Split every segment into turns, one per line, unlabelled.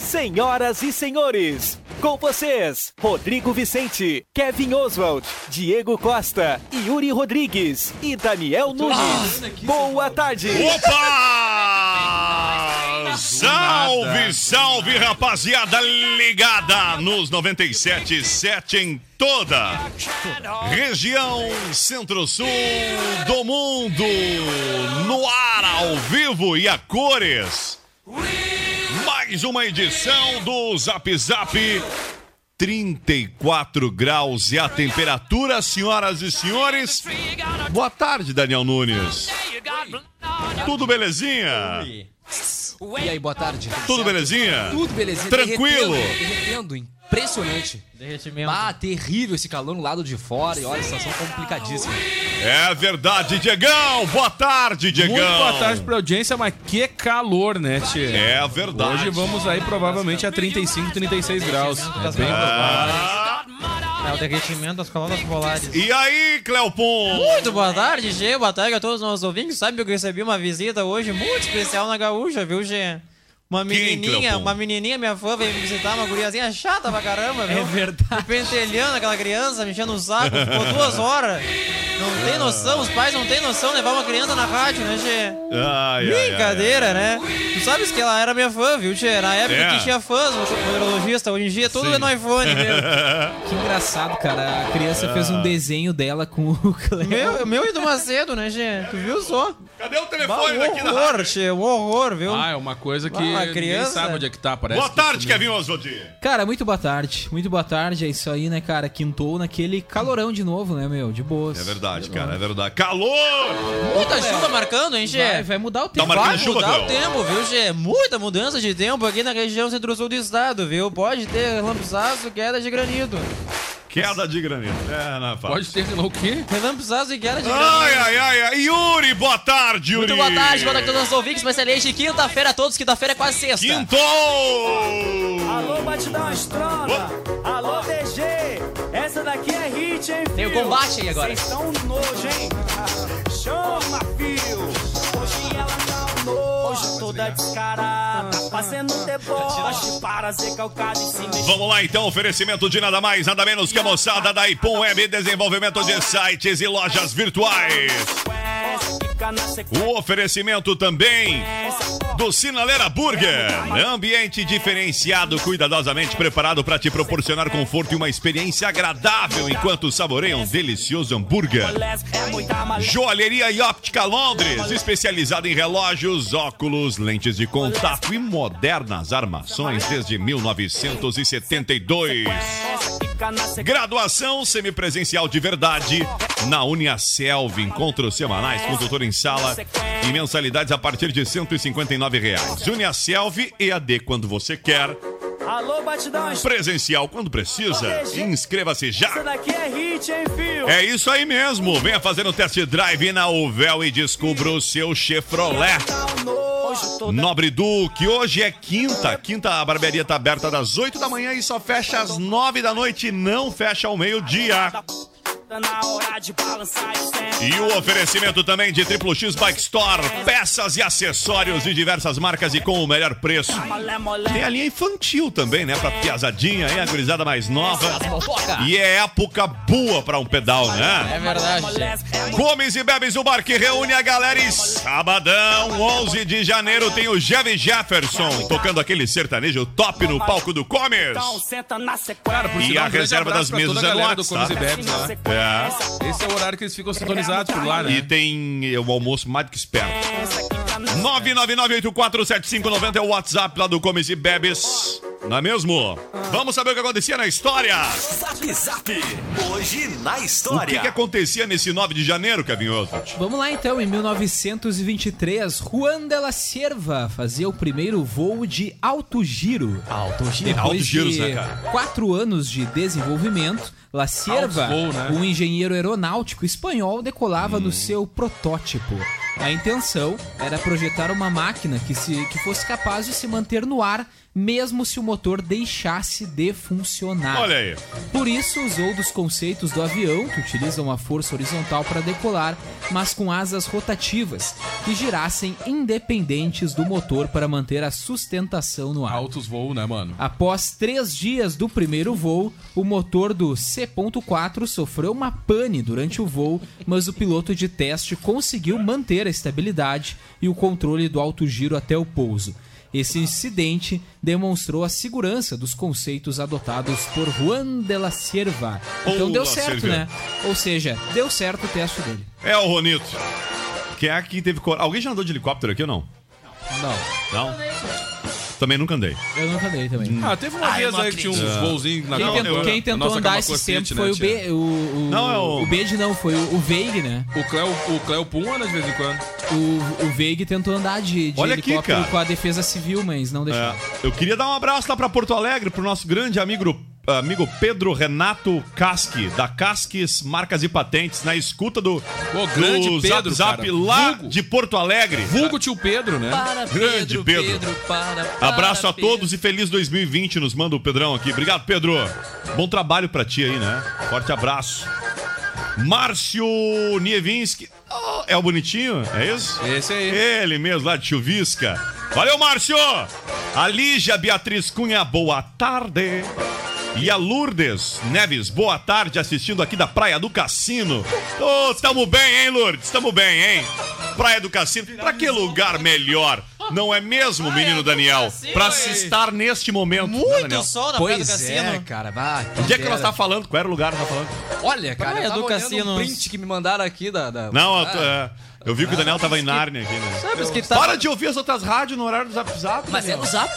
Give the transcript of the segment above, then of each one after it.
Senhoras e senhores, com vocês, Rodrigo Vicente, Kevin Oswald, Diego Costa, Yuri Rodrigues e Daniel Nunes. Boa tarde.
Opa! Salve, salve, rapaziada ligada nos 97.7 em toda região centro-sul do mundo, no ar, ao vivo e a cores. Mais uma edição do Zap Zap. 34 graus e a temperatura, senhoras e senhores. Boa tarde, Daniel Nunes. Tudo belezinha?
E aí, boa tarde.
Tudo belezinha?
Tudo belezinha.
Tranquilo?
Derretendo, derretendo, impressionante.
Derretimento.
Ah, terrível esse calor no lado de fora e olha, a situação complicadíssima.
É verdade, Diegão. Boa tarde, Diegão.
Muito boa tarde pra audiência, mas que calor, né, Tchê?
É verdade.
Hoje vamos aí provavelmente a 35, 36 graus. É bem provável.
É o derretimento das colunas polares.
e aí, Cleopon?
Muito boa tarde, Gê. Boa tarde a todos os nossos ouvintes. Sabe que eu recebi uma visita hoje muito especial na Gaúcha, viu, Gê? Uma menininha, uma menininha, minha fã, veio me visitar, uma guriazinha chata pra caramba, viu?
É verdade.
Pentelhando aquela criança, mexendo o saco, ficou duas horas. Não tem noção, os pais não têm noção de levar uma criança na rádio, né, Gê?
Ai, ai, ai,
Brincadeira, né? Tu sabes que ela era minha fã, viu, Tchê? Na época
É.
que tinha fãs, o neurologista, hoje em dia tudo
Sim.
é no iPhone, viu?
Que engraçado, cara. A criança fez um desenho dela com o Cleo.
Meu, meu e do Macedo, né, Gê? Tu viu só?
Cadê o
Bah,
telefone
um
daqui da
horror,
rádio?
Tchê, um horror, viu?
Ah, é uma coisa que Ninguém
criança.
sabe onde é que tá, parece.
Boa
que
tarde. Kevin Oswald.
Cara, muito boa tarde. Muito boa tarde. É isso aí, né, cara? Quintou naquele calorão de novo, né, meu? De boas.
É verdade, cara, é verdade. Calor!
Muita chuva marcando, hein, Gê?
Vai, vai mudar o
Tá
tempo.
marcando
Vai
chuva,
mudar o tempo, viu, Gê? Muita mudança de tempo aqui na região centro-sul do estado, viu? Pode ter lampizaço, queda de granizo.
Queda de granito. É, na fácil.
Pode ter o quê?
Lampizaço e queda de granizo.
Ai, ai, ai, ai. Yuri, boa tarde, Yuri.
Muito boa tarde, boa tarde a todos os ouvintes. Uma excelente quinta-feira a todos. Quinta-feira é quase sexta.
Quintou!
Alô, Batidão Estrona. Alô, DG. Essa daqui é hit, hein,
Tem o combate aí agora.
Vocês estão nojo, hein? Chama, fio. Ela tá descarada. Fazendo deboche para ser em cima.
Vamos lá então, oferecimento de nada mais, nada menos que a moçada da Ipum Web, desenvolvimento de sites e lojas virtuais. O oferecimento também do Sinaleira Burger. Ambiente diferenciado, cuidadosamente preparado para te proporcionar conforto e uma experiência agradável enquanto saboreia um delicioso hambúrguer.
É.
Joalheria e Óptica Londres, especializada em relógios, óculos, lentes de contato e modernas armações desde 1972. Graduação semipresencial de verdade na Uniaselv. Encontros semanais com doutor em sala e mensalidades a partir de 159 reais. Uniaselv EAD quando você quer,
Alô, Batidão
presencial quando precisa. Inscreva-se já.
daqui é hit, hein, fio?
É isso aí mesmo. Venha fazer um test drive na Uvel e descubra o seu Chevrolet. Nobre Duque, hoje é quinta. Quinta, a barbearia tá aberta das 8 da manhã e só fecha às 9 da noite. Não fecha ao meio-dia.
Balançar e.
E o oferecimento também de Triplo X Bike Store, peças e acessórios de diversas marcas e com o melhor preço. Tem a linha infantil também, né? Pra piazadinha, hein? A gurizada mais nova. E é época boa pra um pedal, né?
É verdade.
Comes e bebes o bar que reúne a galera e sabadão, 11 de janeiro, tem o Jeff Jefferson tocando aquele sertanejo top no palco do Comes.
Então senta na sequência.
Cara, por
E a
um
reserva das mesas é no WhatsApp.
E Bebes lá.
É.
Esse é o horário que eles ficam sintonizados por lá, né?
E tem é, o almoço mais do que esperto. 999847590 é o WhatsApp lá do Comes e Bebes. Não é mesmo? Vamos saber o que acontecia na história.
Zap Zap. Hoje na
O
história.
que, que acontecia nesse 9 de janeiro, Kevin Oswald?
Vamos lá então, em 1923, Juan de la Cierva fazia o primeiro voo de alto giro.
Alto giro.
Depois
giros,
de
né, cara?
quatro anos de desenvolvimento, La Cierva,
voo, né?
um engenheiro aeronáutico espanhol, decolava
Hum.
no seu protótipo. A intenção era projetar uma máquina que, se, que fosse capaz de se manter no ar, mesmo se o motor deixasse de funcionar.
Olha aí.
Por isso, usou dos conceitos do avião, que utiliza uma força horizontal para decolar, mas com asas rotativas, que girassem independentes do motor para manter a sustentação no ar.
Altos voos, né, mano?
Após três dias do primeiro voo, o motor do C.4 sofreu uma pane durante o voo, mas o piloto de teste conseguiu manter a estabilidade e o controle do alto giro até o pouso. Esse incidente demonstrou a segurança dos conceitos adotados por Juan de la Cierva. Então deu certo, né? Ou seja, deu certo o teste dele.
É o Ronito. Quem é que teve coragem? Alguém já andou de helicóptero aqui ou não?
Não,
Não? Também nunca andei.
eu nunca dei também.
Ah, teve uma vez aí que tinha uns voozinhos na
Quem, tentou, quem tentou andar esses
cocete,
tempos
né,
foi o? B. O, o,
Não, é o-
o Bede não, foi o, o Veig, né?
O Cleo, o Cleo Pum anda de vez em quando.
O, o Veig tentou andar de, de
Olha aqui,
helicóptero
cara.
com a defesa civil, mas não deixou.
É, eu queria dar um abraço lá pra Porto Alegre pro nosso grande amigo, amigo Pedro Renato Casque, da Casques Marcas e Patentes, na escuta do,
Pô, grande
do
Pedro,
Zap Zap lá
Vulgo.
de Porto Alegre.
Vulgo tio Pedro, né?
Para,
Grande Pedro.
para, para,
Abraço a
Pedro.
todos e feliz 2020, nos manda o Pedrão aqui. Obrigado, Pedro. Bom trabalho pra ti aí, né? Forte abraço. Márcio Nievinski. Oh, é o bonitinho? É isso?
Esse aí.
Ele mesmo, lá de Chuvisca. Valeu, Márcio! A Lígia Beatriz Cunha, boa tarde. E a Lourdes Neves, boa tarde, assistindo aqui da Praia do Cassino. Ô, tamo bem, hein, Lourdes? Tamo bem, hein? Praia do Cassino. Pra que lugar melhor? Não é mesmo, menino Daniel? Pra se estar neste momento. né,
Muito
Daniel?
sol na Praia do
Pois
Cassino.
é, cara. Bah,
Onde é que nós tá falando? Qual era o lugar que nós tá falando?
Olha, cara,
Praia
eu tava
do Cassino.
um print que me mandaram aqui da... da-
Não, eu,
Ah,
tô- é, eu vi que o Daniel tava em Nárnia aqui, né?
Sabes que tá,
Para de ouvir as outras rádios no horário do Zap Zap.
Mas é
Daniel.
no zap.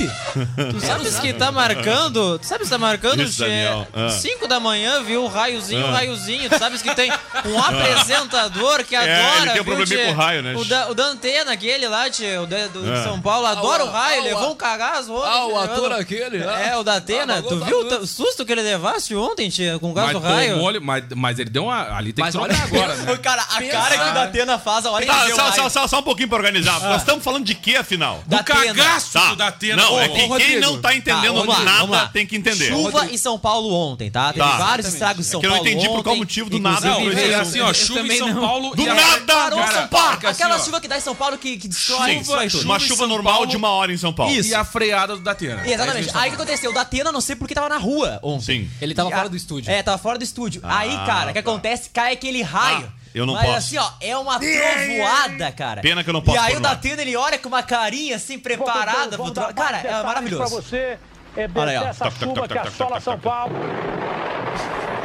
tu sabes que tá marcando, tu sabes que tá marcando
Isso, Daniel. Ah.
5 da manhã, viu? Raiozinho,
Ah.
raiozinho. Tu sabes que tem um apresentador que
É,
adora,
ele tem um
viu,
probleminha
tchê?
com o raio, né,
O, da, o Dantena, aquele lá, tchê, o da- do, de
Ah.
São Paulo, adora
Ah,
o raio,
ah,
levou
ah,
um cagaço ontem.
Ah, o ator aquele, ah.
É, o da Atena.
Ah,
tu viu o susto que ele levasse ontem, tchê, com o
Mas,
do raio?
mas, mas ele deu uma. Ali tem
Mas
que trocar
olha
agora, né?
Cara, a cara que o Datena faz a hora
Tá, só, só, só, só um pouquinho pra organizar. Nós estamos falando de quê, afinal?
Da
Do cagaço
Tá.
do Datena.
Não, é que
ô,
quem
Rodrigo.
não tá entendendo
Tá, lá,
nada tem que entender.
Chuva em São Paulo ontem, tá? Teve
Tá.
vários estragos em São
É que eu não
Paulo
entendi por qual
ontem,
motivo do nada.
Não, é assim, ó, chuva em São. Paulo.
Do
e
nada!
São Paulo.
assim,
Aquela chuva que dá em São Paulo que, destrói, tudo.
uma chuva normal
Paulo.
de uma hora em São Paulo.
E a freada do Datena.
Exatamente. Aí o que aconteceu? O Datena, não sei porque tava na rua ontem.
Sim.
Ele tava fora do estúdio.
É, tava fora do estúdio. Aí, cara, o que
tá.
acontece? Cai aquele raio.
Eu não
Mas
posso.
assim, ó, é uma trovoada, cara.
Pena que eu não posso
E aí o. Datena, ele olha com uma carinha assim, preparada pro. Cara, é maravilhoso.
você é
Olha aí, ó.
dessa
Toc, toc,
chuva
toc,
que
toc, toc,
assola
toc,
São
toc.
Paulo.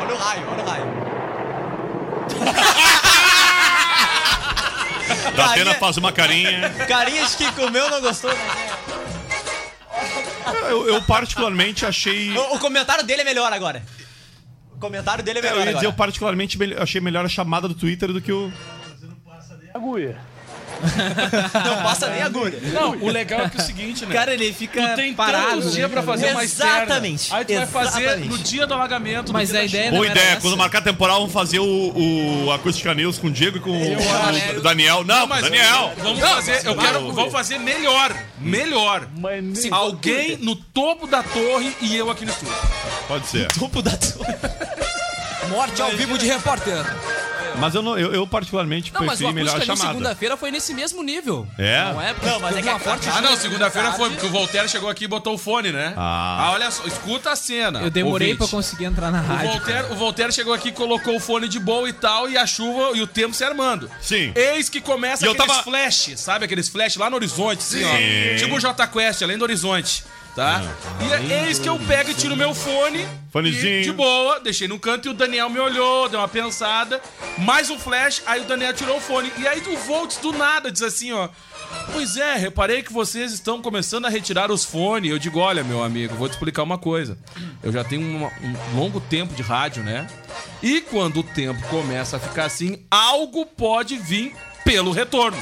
Olha o raio, olha o raio.
Datena
Carinha-
faz uma carinha.
Carinha de quem comeu não gostou, né?
Eu, eu particularmente achei.
O, o comentário dele é melhor agora. O comentário dele é
Eu
melhor
ia dizer, eu particularmente achei melhor a chamada do Twitter do que o.
Agulha.
Não passa nem agulha.
Não, o legal é que é o seguinte, né?
Cara, ele fica
Tu tem
parado.
tantos dias pra fazer uma externa.
Exatamente.
Aí tu vai fazer
Exatamente.
no dia do alagamento.
Mas
no dia
a ideia.
Boa
não era
ideia,
essa.
quando marcar temporal, vamos fazer o, o Acústica News com o Diego e com o, Daniel. Não,
mas
Daniel!
Vamos fazer, eu quero, vamos fazer melhor, melhor.
Nem-
Alguém no topo da torre e eu aqui no estúdio.
Pode ser.
Topo da torre.
Morte ao vivo de repórter.
Mas eu, não, eu, eu particularmente
Não, mas o
preferi melhor a chamada.
segunda-feira foi nesse mesmo nível.
É?
Não é?
Não, mas é que
uma
a-
forte
Ah, não, segunda-feira foi porque o Voltaire chegou aqui e botou o fone, né?
Ah.
olha só, escuta a cena.
Eu demorei
ouvinte.
pra conseguir entrar na
O
rádio.
Voltaire, o Voltaire chegou aqui, colocou o fone de boa e tal, e a chuva e o tempo se armando.
Sim.
Eis que começa
E eu
aqueles
tava-
flash, sabe? Aqueles flash lá no horizonte, assim,
Sim.
ó. Tipo o J Quest, além do horizonte. Tá? E é eis que eu pego e tiro meu fone.
Fonezinho.
e De boa, deixei no canto e o Daniel me olhou, deu uma pensada. Mais um flash, aí o Daniel tirou o fone. E aí do Volts, do nada, diz assim, ó. Pois é, reparei que vocês estão começando a retirar os fones. Eu digo, olha, meu amigo, vou te explicar uma coisa. Eu já tenho um longo tempo de rádio, né? E quando o tempo começa a ficar assim, algo pode vir pelo retorno.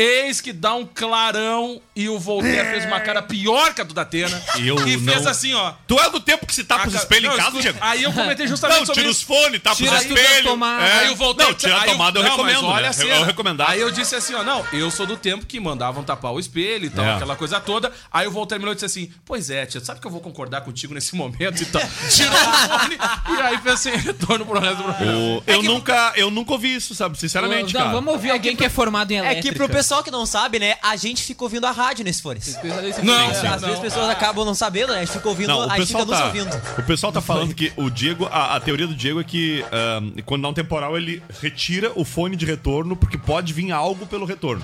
Eis que dá um clarão e o Voltaire fez uma cara pior que a do Datena.
E eu
e fez
não-
assim, ó.
Tu é do tempo que se tapa os espelhos em casa,
escuta,
Diego?
Aí eu comentei justamente
Não,
sobre
tira
isso.
os fones, tapa
Tira
os espelhos. É.
Aí eu voltei.
Não, tira a
aí eu-
tomada eu
não,
recomendo,
olha
né?
a
Eu-
cena.
eu.
Aí eu disse assim, ó, não, eu sou do tempo que mandavam tapar o espelho e tal,
É.
aquela coisa toda. Aí o Voltaire terminou e disse assim, pois é, tia, sabe que eu vou concordar contigo nesse momento e tal. Tirou o fone e aí fez assim, retorno pro resto do programa.
O- eu, nunca, eu nunca ouvi isso, sabe? Sinceramente,
Não,
cara.
vamos ouvir alguém que é formado em
É
elétrica.
que pro pessoal que não sabe, né, a gente fica ouvindo a rádio nesses fones.
Não,
Às
sim,
vezes as pessoas acabam não sabendo, né? A gente fica ouvindo,
Não, o
a gente
pessoal,
fica nos
tá,
ouvindo.
o pessoal tá falando que o Diego, a, a teoria do Diego é que ahn, quando dá um temporal ele retira o fone de retorno porque pode vir algo pelo retorno.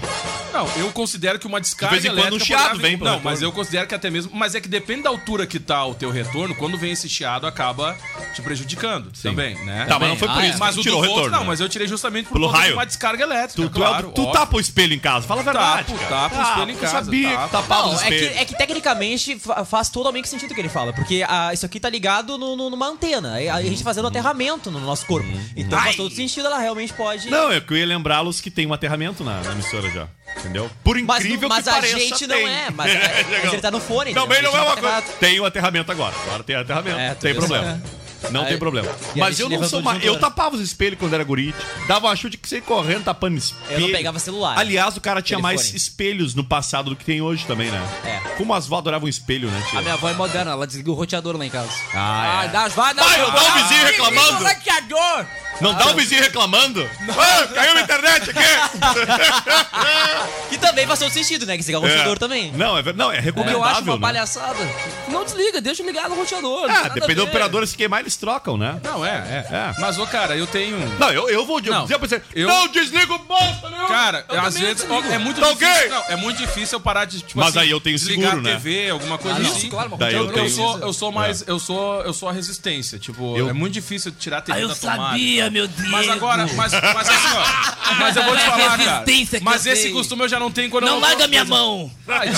Não, eu considero que uma descarga
De vez em quando um
elétrica
chiado vem
Não,
retorno.
mas eu considero que até mesmo... Mas é que depende da altura que tá o teu retorno, quando vem esse chiado, acaba te prejudicando também, né?
Tá, mas não foi por
Ah,
isso que
Mas
tu
o
tirou
do
o retorno,
Não,
né?
mas eu tirei justamente por
Pelo raio.
uma descarga elétrica,
Tu, tu, é
claro.
tu
óbvio.
tapa o espelho em casa, fala a verdade.
Tapo,
cara.
tapo o espelho em
eu
casa,
sabia
tapo.
que tapava
Não,
os
é que,
espelhos.
é que tecnicamente fa- faz totalmente sentido o que ele fala, porque ah, isso aqui tá ligado no- no- numa antena, aí a gente fazendo aterramento no nosso corpo. Então faz todo sentido, ela realmente pode.
Não, é que eu ia lembrá-los que tem um aterramento na, na emissora já. Entendeu? Por
mas
incrível
mas
que
a
pareça,
gente não
tem.
é, mas, mas ele tá no fone.
Também
entendeu?
não é
A
uma
tá
coisa. Tem o aterramento agora. Agora tem aterramento.
É, tu
tem
viu
problema. Não
Aí-
tem problema. Mas eu não sou mais. Eu tapava os espelhos quando era guri. Dava uma chute que você ia correndo tapando espelho.
Eu não pegava celular.
Aliás, o cara tinha mais
Telefone.
espelhos no passado do que tem hoje também, né?
É.
Como as vó adoravam espelho, né, tia?
A minha avó é moderna, ela desliga o roteador lá em casa.
Ah, é.
dá, vai, dá,
Vai, não dá o vizinho reclamando?
roteador!
Não dá o vizinho reclamando? Ah, caiu na internet aqui!
Que também faz todo sentido, né? Que ligar o roteador também.
Não, é, ver- não, é
O que eu acho uma
né?
palhaçada. Não desliga, deixa ligado no roteador.
Ah,
nada
depende
a
do
ver.
operador, se queimar, eles trocam, né?
Não, é, é.
É.
Mas, ô, cara, eu tenho...
Não, eu, eu vou
Não,
dizer pra você.
eu-
Não desliga o bosta nenhum!
Cara,
Eu
às
também
vezes
desligo.
é muito
Tá
difícil.
ok?
Não, é muito difícil eu parar de, tipo
Mas
assim,
aí eu tenho
desligar
seguro,
a
né?
TV, alguma coisa
Ah, não,
assim.
claro, mas
Daí
eu,
eu tenho-
sou, eu sou mais.
É.
Eu sou, eu sou a resistência. Tipo,
Eu-
é muito difícil tirar a TV
Ah, eu
da tomada.
sabia, meu Deus.
Mas agora, mas, mas assim, ó. Mas eu vou te
É
falar, cara. Mas esse
tenho.
costume eu já não tenho quando eu
Não larga minha mão.
Vai,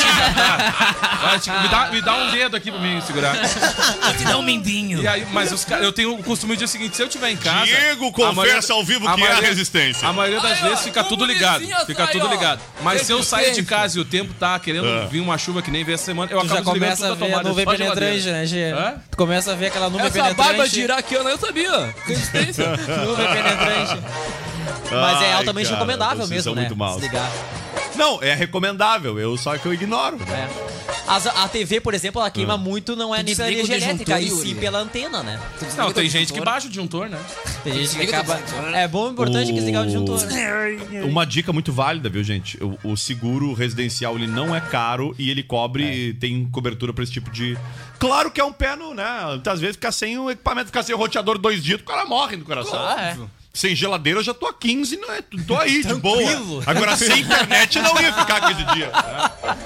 tira, me, dá, me dá um dedo aqui pra mim segurar.
Vou te dar um mindinho.
E aí, mas os, eu tenho o costume de dizer o seguinte: se eu tiver em casa.
Diego confessa
maioria-
ao vivo
a
que é a resistência.
A maioria das vezes fica tudo ligado. Fica tudo ligado. Mas se eu sair de casa e o tempo tá querendo
Ah.
vir uma chuva que nem veio essa semana, eu
Tu já
acabo
começa a ver a nuvem penetrante, né, Gê? Tu começa a ver aquela nuvem
Essa barba
penetrante.
de iraquiana eu sabia. Resistência.
Nuvem penetrante. Mas é
Ai,
altamente
cara,
recomendável mesmo, né?
muito maus.
Desligar.
Não, é recomendável, eu só que eu ignoro.
É. As- a TV, por exemplo, ela queima muito, não é
Tu desliga o
energia elétrica, e
disjuntor,
sim
Yuri.
pela antena, né?
Não, tem gente que baixa o disjuntor, né?
Tem gente que
Desliga
acaba.
disjuntor, né?
É bom, importante desligar o disjuntor.
Uma dica muito válida, viu, gente? O, o seguro residencial ele não é caro e ele cobre, tem cobertura pra esse tipo de. Claro que é um pé no, né? Muitas vezes ficar sem o equipamento, ficar sem o roteador dois dias, o cara morre do coração.
Ah, é.
Sem geladeira eu já tô a 15, não é? Tô aí, de boa. Agora sem internet eu não ia ficar 15 dias.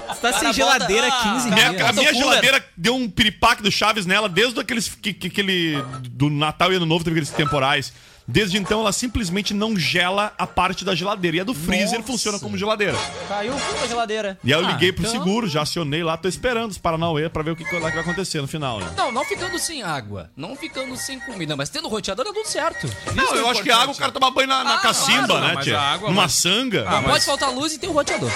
Você tá sem geladeira
bota-
15
Ah,
Minha,
dias.
a minha geladeira deu um piripaque do Chaves nela desde aqueles que, que, aquele do Natal e Ano Novo teve aqueles temporais. Desde então ela simplesmente não gela a parte da geladeira. E a do freezer
Nossa.
funciona como geladeira.
Caiu o fio da geladeira.
E aí eu
Ah,
liguei pro
então-
seguro, já acionei lá, tô esperando os Paranauê pra ver o que, que vai acontecer no final, né?
Não, não ficando sem água, não ficando sem comida, mas tendo roteador é tudo certo.
Não, eu acho que a água o cara toma banho na, na
Ah,
cacimba,
claro,
né, tia?
água,
Numa
mas-
sanga.
Ah,
Não
mas-
pode faltar luz e tem o roteador.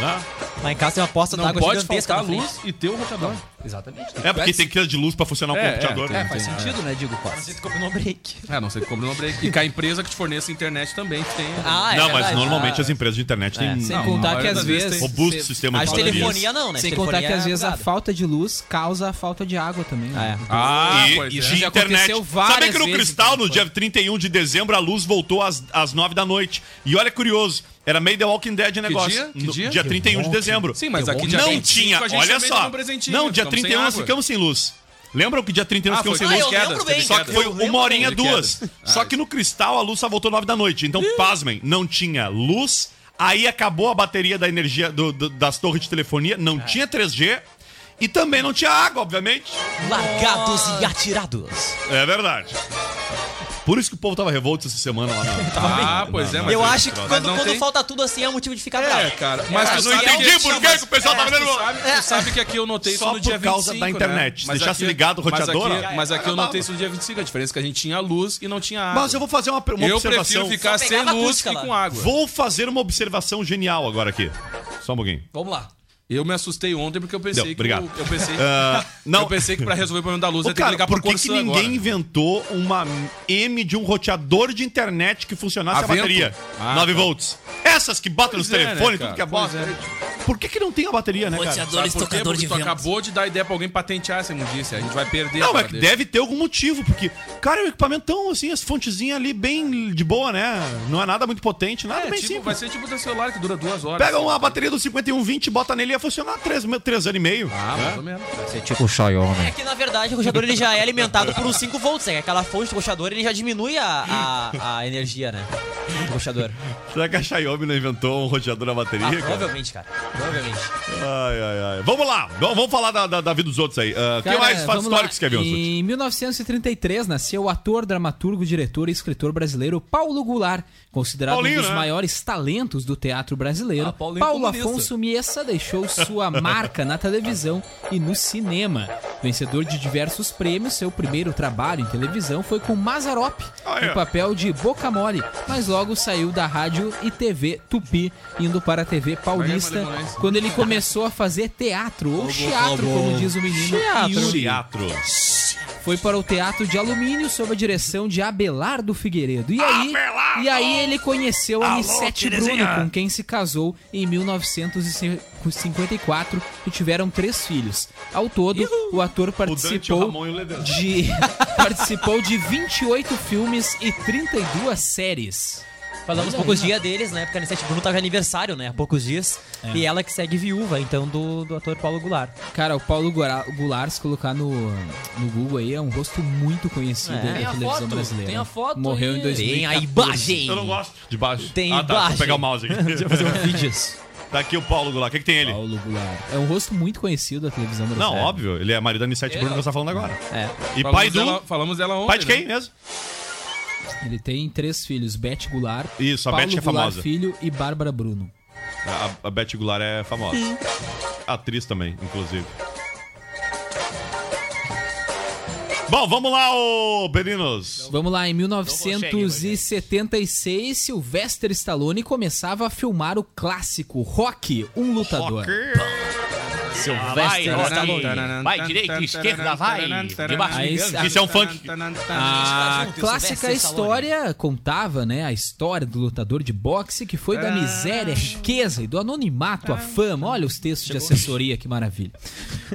né?
Lá em casa tem uma
Não
d'água
pode
gigantesca
faltar
na
luz
frente.
e ter o roteador.
Exatamente.
É porque tem que ter de luz pra funcionar o
É,
computador.
é,
É, faz sentido, né, Digo Costa?
Você compra no break.
É, não sei que compra no break. E que a empresa que te forneça internet também tem.
Ah, é
não, mas normalmente as empresas de internet têm
Sem
Não,
contar
a
que
maioria
às
das vezes
vezes.
tem-
robusto sistema
A
de
telefonia não, né?
Sem contar que às vezes a falta de luz causa a falta de água também. né?
É.
Ah,
e,
pois
e
é.
de
Já
internet.
aconteceu várias
Sabe que no
vezes,
Cristal,
então,
no dia 31 de dezembro, a luz voltou às, às 9 da noite. E olha curioso, era meio The Walking Dead o negócio.
dia? Que
No-
dia?
Dia 31 de dezembro.
Sim, mas aqui dia
não
25
tinha,
a gente
olha
também
só.
deu um presentinho,
não, dia
ficamos sem
31 nós
água.
ficamos sem luz. Lembram que dia 31 nós
Ah,
ficamos
foi
sem luz?
teve
eu lembro bem.
Só que foi
Eu
uma horinha,
bem.
duas. Só que no Cristal a luz só voltou 9 da noite. Então, pasmem, não tinha luz. Aí acabou a bateria da energia do- do- das torres de telefonia, não tinha 3G. E também não tinha água, obviamente.
Largados e atirados.
É verdade. Por isso que o povo tava revolto essa semana lá na.
Ah, pois é, mas
Eu
é
acho que quando, quando
tem-
falta tudo assim é um motivo de ficar
É,
bravo.
cara, mas tu
não
sabe
entendi
que-
por que que o pessoal
tu
vendo-
sabe, tu sabe que aqui eu notei isso
Só
no dia
por causa
25,
da internet.
Né?
Se
Mas
deixasse ligado o roteador,
Mas aqui,
ó,
mas aqui eu
acabava.
notei isso no dia 25. A diferença é que a gente tinha luz e não tinha água.
Mas eu vou fazer uma, uma
Eu
observação.
prefiro ficar
Só
sem
pegava
luz
acústica
que
lá.
com água.
Vou fazer uma observação genial agora aqui. Só um pouquinho.
Vamos lá.
Eu me assustei ontem porque eu pensei
Deu,
que
obrigado.
eu, eu pensei,
Ah, não.
eu pensei que pra resolver o problema da luz
Ô,
eu ia ter que
cara,
ligar
por
pro
que, que ninguém
agora.
inventou uma M de um roteador de internet que funcionasse a,
A vento?
bateria?
Ah,
9
tá.
volts. Essas que botam nos
é, né,
telefones,
cara?
tudo que é bosta. Por que, que não tem a bateria, né, cara?
Por quê? Porque tu acabou de dar ideia pra alguém patentear essa imundice. A gente vai perder
Não, mas que
dele.
deve ter algum motivo, porque, cara, o equipamento tão assim, as fontezinhas ali bem de boa, né? Não é nada muito potente, nada
É,
bem
tipo,
simples.
vai ser tipo teu celular que dura duas horas.
Pega uma bateria do 5120, bota nele e ia funcionar 3, três anos e meio.
Ah,
né?
mais ou menos. Vai ser
tipo o Xiaomi.
É que na verdade o roteador ele já é alimentado por uns 5 volts, né? Aquela fonte do roteador ele já diminui a, a, a energia, né? Do roteador.
Será que a Xiaomi não inventou um roteador a bateria,
Ah,
cara?
provavelmente, cara. Provavelmente.
Ai, ai, ai. Vamos lá, vamos vamos falar da, da, da vida dos outros aí. Quem
Cara,
mais história
lá.
que escreveu?
Em 1933 nasceu o ator, dramaturgo, diretor e escritor brasileiro Paulo Goulart, considerado
Paulinho,
um dos
né?
maiores talentos do teatro brasileiro.
Ah,
Paulo. Afonso Miessa deixou sua marca na televisão e no cinema. Vencedor de diversos prêmios, seu primeiro trabalho em televisão foi com Mazarop, no papel de Boca Mole, mas logo saiu da rádio e TV Tupi, indo para a TV Paulista, quando ele começou a fazer teatro, ou teatro, como diz o menino.
Teatro.
Foi para o Teatro de Alumínio sob a direção de Abelardo Figueiredo. E aí, e aí ele conheceu a Anissete Bruno, com quem se casou em 1954 e tiveram três filhos. Ao todo, o ator
Dante, o
participou
Ramon e o Ledesma.
de participou de 28 filmes e 32 séries.
Falamos
Olha
poucos dias deles, né? Porque a Anissete Bruno tava de aniversário, né? Há poucos dias.
É.
E ela que segue viúva, então, do, do ator Paulo Goulart.
Cara, o Paulo Goulart, se colocar no, no Google aí, é um rosto muito conhecido
É.
da televisão
foto,
brasileira.
tem a foto
Morreu
aí.
em 2014.
Tem a imagem.
Eu não gosto de baixo.
Tem
ah, tá,
imagem.
vou pegar o mouse aqui.
Deixa eu fazer um vídeos.
Tá aqui o Paulo Goulart. O que, que tem ele?
Paulo Goulart. É um rosto muito conhecido da televisão
Não,
brasileira.
óbvio. Ele é marido da Anissete Bruno que nós tá falando agora.
É.
E
Falamos
pai do...
dela- falamos dela ontem.
Pai de quem
né?
mesmo?
Ele tem três filhos, Beth Goulart,
Isso, a
Paulo
Beth é
Goulart
famosa.
filho e Bárbara Bruno.
A, a Beth Goulart é famosa. Atriz também, inclusive. Bom, vamos lá, ô Berinos.
Vamos lá, em 1976, Sylvester Stallone começava a filmar o clássico Rock, um lutador.
Sylvester
Vai,
Stallone.
Vai, direita, esquerda, vai. Debaixo
Isso é um funk.
A clássica história contava, né, a história do lutador de boxe que foi da miséria, à riqueza e do anonimato à fama. Olha os textos de assessoria, que maravilha.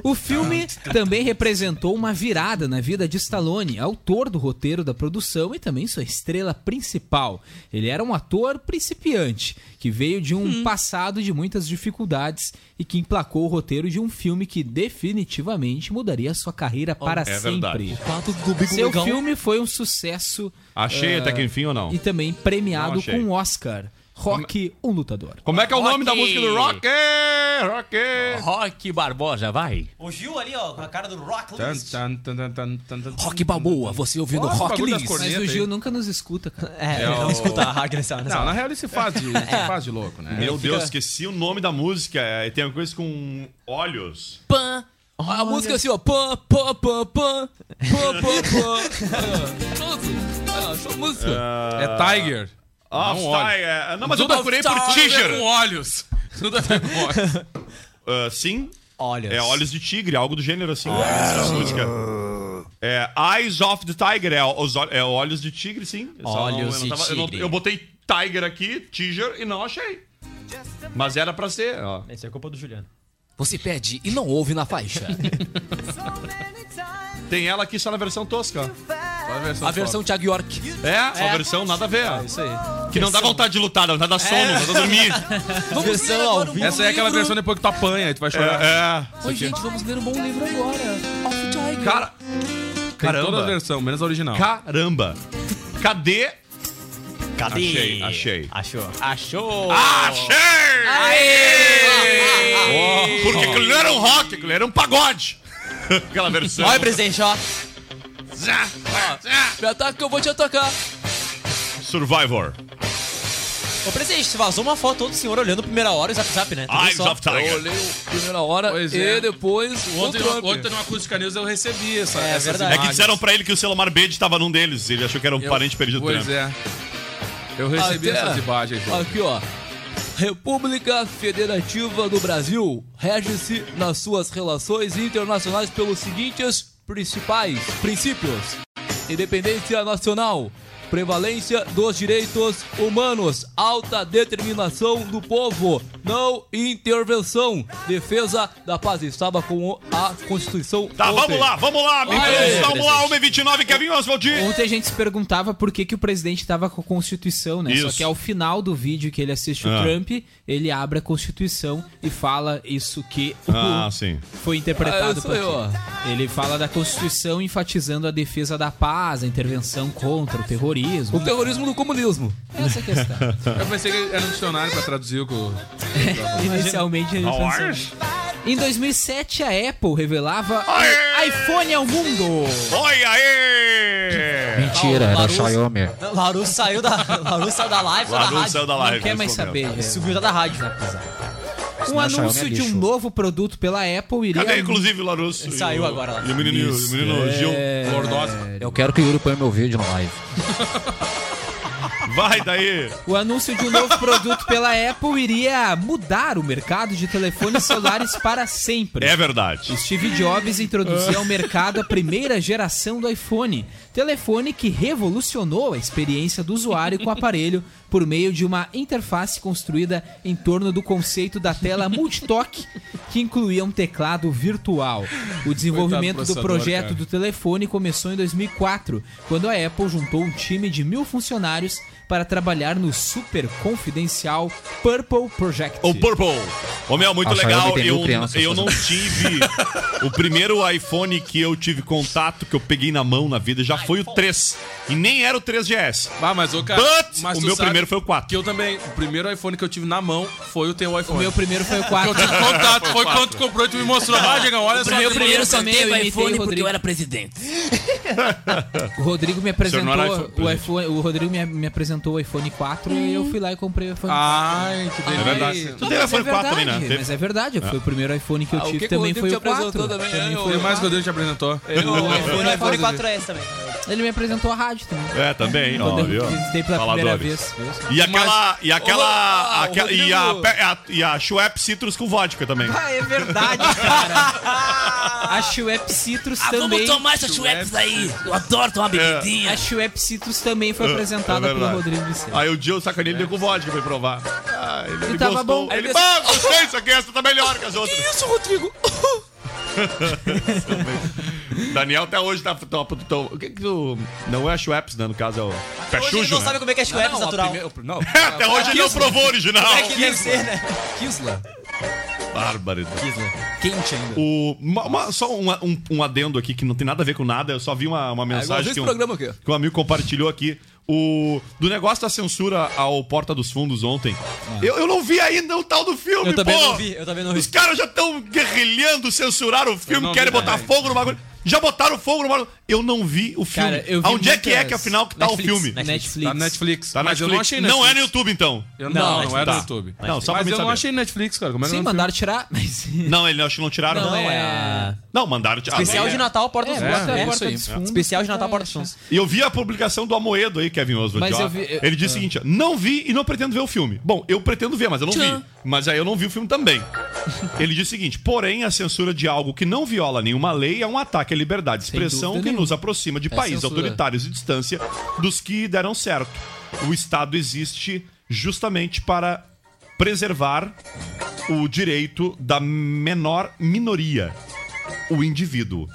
O filme também representou uma virada na vida de Stallone, autor do roteiro da produção e também sua estrela principal. Ele era um ator principiante, que veio de um passado de muitas dificuldades e que emplacou o roteiro de um filme que definitivamente mudaria sua carreira para
é
sempre.
verdade.
Quatro do Bigo
Seu filme foi um sucesso
Achei
ah,
até que enfim ou não?
e também premiado
Não
com um Oscar. Rock, um lutador.
Como é que é o nome da música do Rock? Rock!
Rock Barbosa, vai.
O Gil ali, ó, com a cara do Rock List.
tan, tan, tan, tan, tan, tan.
Rock Balboa, você ouvindo
o
Rock List.
cornetas.
Mas o Gil
aí.
nunca nos escuta, cara.
É,
É
não
o-
escuta a agressão nessa
Não,
hora.
na real ele se faz de, se faz de louco, né?
Meu
Fica-
Deus, esqueci o nome da música. É, Tem uma coisa com olhos.
Pã. A música é assim, ó. Pã, pã, pã, pã. Pã, pã, pã. Essa música.
É Tiger.
Ah,
Não, olhos.
é, Não, mas eu
Tudo
procurei por
a ver
Tiger.
com olhos. Tudo a ver com olhos.
Ah, sim,
Olhos.
é Olhos de Tigre, algo do gênero assim. essa música. É Eyes of the Tiger, é, os, é Olhos de Tigre, sim. Eu não-
Olhos
eu não
de
eu não-
Tigre.
eu botei Tiger aqui, Tiger, e não achei. Mas era pra ser, ó.
Esse é culpa do Juliano.
Você pede e não ouve na faixa.
Tem ela aqui só na versão tosca.
A versão,
A versão Thiago York.
É, só a versão nada a ver.
Isso aí.
Que não dá vontade de lutar, dá vontade de dar sono, dá vontade de dormir.
Vamos
Versão
ler
ao
agora um
vivo.
bom
Essa é aquela
livro.
versão depois que tu apanha e tu vai chorar.
É, é.
Oi, gente, vamos ler um bom livro agora. Off Tiger.
Cara,
Tem toda a
caramba.
versão, menos a original.
Caramba. Cadê?
Cadê?
Achei, achei.
Achou. Achou.
Achei! Porque aquilo não era um rock, aquilo era um pagode. Aquela versão.
Olha, presidente, ó.
Me ataca que eu vou te atacar.
Survivor.
Ô, presidente, você vazou uma foto do senhor olhando primeira hora o Zap Zap, né? Viu
Eyes Tiger.
Eu olhei primeira hora
Pois
e
é.
depois
Ontem,
o Trump.
ontem no Acústica News eu recebi essa,
É
essas
verdade.
É que
imagens.
disseram pra ele que o Selomar Bede tava num deles. Ele achou que era um
Eu-
parente perdido do
Pois
Trump.
é. Eu recebi
Até-
essas imagens. João.
Aqui, ó. República Federativa do Brasil rege-se nas suas relações internacionais pelos seguintes principais princípios: independência nacional, prevalência dos direitos humanos, alta determinação do povo, não intervenção, defesa da paz. Estava com a Constituição.
Tá,
ontem.
vamos lá, vamos lá.
Vai aí,
Vamos lá, 1h29, Kevin Oswald.
Ontem a gente se perguntava por que, que o presidente estava com a Constituição, né? Só
Isso.
que ao final do vídeo que ele assiste o
Ah.
Trump, ele abre a Constituição e fala isso que o-
Ah, sim.
foi interpretado
Ah,
por
ó.
Ele fala da Constituição enfatizando a defesa da paz, a intervenção contra o terrorismo.
O terrorismo do comunismo.
Essa é a questão.
Eu pensei que era um dicionário pra traduzir o que o...
Inicialmente ele
Não
pensou. Em 2007, a Apple revelava
Aê!
o iPhone ao mundo.
Oi aí!
Mentira, era o Xiaomi. Larus saiu da, Larus saiu da live, saiu da rádio.
saiu da live.
Não quer mais
momento.
saber, gente.
Subiu da rádio, né?
Um anúncio de um novo produto pela Apple iria.
Cadê, inclusive, o Larus?
Ele saiu
o-
agora lá.
E o menino, e o menino Gil Lordosa.
Eu quero que o Yuri ponha meu vídeo na live.
Vai daí.
O anúncio de um novo produto pela Apple iria mudar o mercado de telefones celulares para sempre.
É verdade.
Steve Jobs introduziu ao mercado a primeira geração do iPhone, telefone que revolucionou a experiência do usuário com o aparelho por meio de uma interface construída em torno do conceito da tela multitoque, que incluía um teclado virtual. O desenvolvimento do projeto
cara.
do telefone começou em 2004, quando a Apple juntou um time de mil funcionários para trabalhar no super confidencial Purple Project.
O Purple. Ô, meu, muito
A Xiaomi
legal. Eu,
crianças
eu não tive. o primeiro iPhone que eu tive contato, que eu peguei na mão na vida, já foi o 3. E nem era o 3GS.
Ah, mas o cara...
But
mas
o meu primeiro foi o 4.
Que eu também... O primeiro iPhone que eu tive na mão foi o teu iPhone.
O meu primeiro foi o
Que
4.
eu tive contato. Foi quando tu comprou e tu me mostrou. Ah, Diegão, olha só.
meu
que
primeiro
bonito.
também eu imitei o Rodrigo.
presidente.
O Rodrigo me
era
apresentou
iPhone,
o iPhone, o Rodrigo me, me apresentou o iPhone 4 e eu fui lá e comprei o iPhone 4.
Ai, que delícia.
É verdade. Tu teve
Mas
iPhone 4 também, né? Teve.
Mas é verdade, foi o primeiro iPhone que eu
Ah, o
tive
que que o
também
Rodrigo
foi o
te apresentou
4.
também? É,
foi o
mais que o
4.
Deus te apresentou.
O iPhone,
O iPhone 4S também.
Ele me apresentou a rádio também.
É, também, ó,
Quando
viu?
eu visitei pela primeira vez.
E aquela. E aquela.
Ô,
aquela- e, a, a, e a Schweppes Citrus com vodka também.
Ah, é verdade, cara. A Schweppes Citrus também.
essa Schweppes aí. Eu adoro tomar bebidinha.
A Schweppes Citrus também foi
É,
apresentada
é
pelo. Rodrigo Vicente.
Aí o Gil sacaneou ele deu com vodka pra ele provar. Ah, ele, ele
tava
gostou.
bom.
Ele,
Aí
ah, gostei, isso aqui, essa tá melhor que as outras.
Isso, Rodrigo.
Daniel até hoje tá. tá- tá- o que que tu. Não é a Schweppes, né? No caso é o.
Hoje
Pechujo,
ele não
né?
sabe como é que é Schweppes natural.
Não,
Até hoje ele não provou o original.
Como é que deve ser, né?
Kisla.
Barbaridade.
Quente ainda.
O, uma- uma- só um, um, um adendo aqui que não tem nada a ver com nada, eu só vi uma, uma
igual
mensagem
esse
que um,
programa aqui.
que um amigo compartilhou aqui. O, do negócio da censura ao Porta dos Fundos ontem. Eu, eu não vi ainda o tal do filme,
Eu também
pô.
não vi, eu também não vi.
Os caras já estão guerrilhando, censuraram o filme,
não
querem
vi
botar
também.
fogo no bagulho. Já botaram fogo no bagulho. Eu não vi o filme.
Cara, eu vi
Aonde é que é que afinal que tá
Netflix,
o filme?
Netflix.
Tá no Netflix.
Tá
mas eu
Netflix.
não achei
Não é
Netflix.
no YouTube, então.
Eu
Não,
não, não, é
tá.
no YouTube.
Não, só pra
Mas eu não
saber.
achei Netflix, cara. Como é que
Sim,
eu não
mandaram tirar, mas.
Não, ele acho que não tiraram.
Não, é.
Não, mandaram tirar.
Especial
Ah,
de Natal, Porta dos
É,
Fundos. É,
porta dos fundos.
Especial de Natal, Porta dos Fundos.
E eu vi a publicação do Amoedo aí, Kevin Oswald.
Eu eu-
Ele disse o seguinte: ó, não vi e não pretendo ver o filme. Bom, eu pretendo ver, mas eu não vi. Mas aí eu não vi o filme também. Ele disse o seguinte: porém, a censura de algo que não viola nenhuma lei é um ataque à liberdade de expressão que
nenhuma.
Nos aproxima de
É
países
censura.
autoritários e distância dos que deram certo. O Estado existe justamente para preservar o direito da menor minoria, o indivíduo.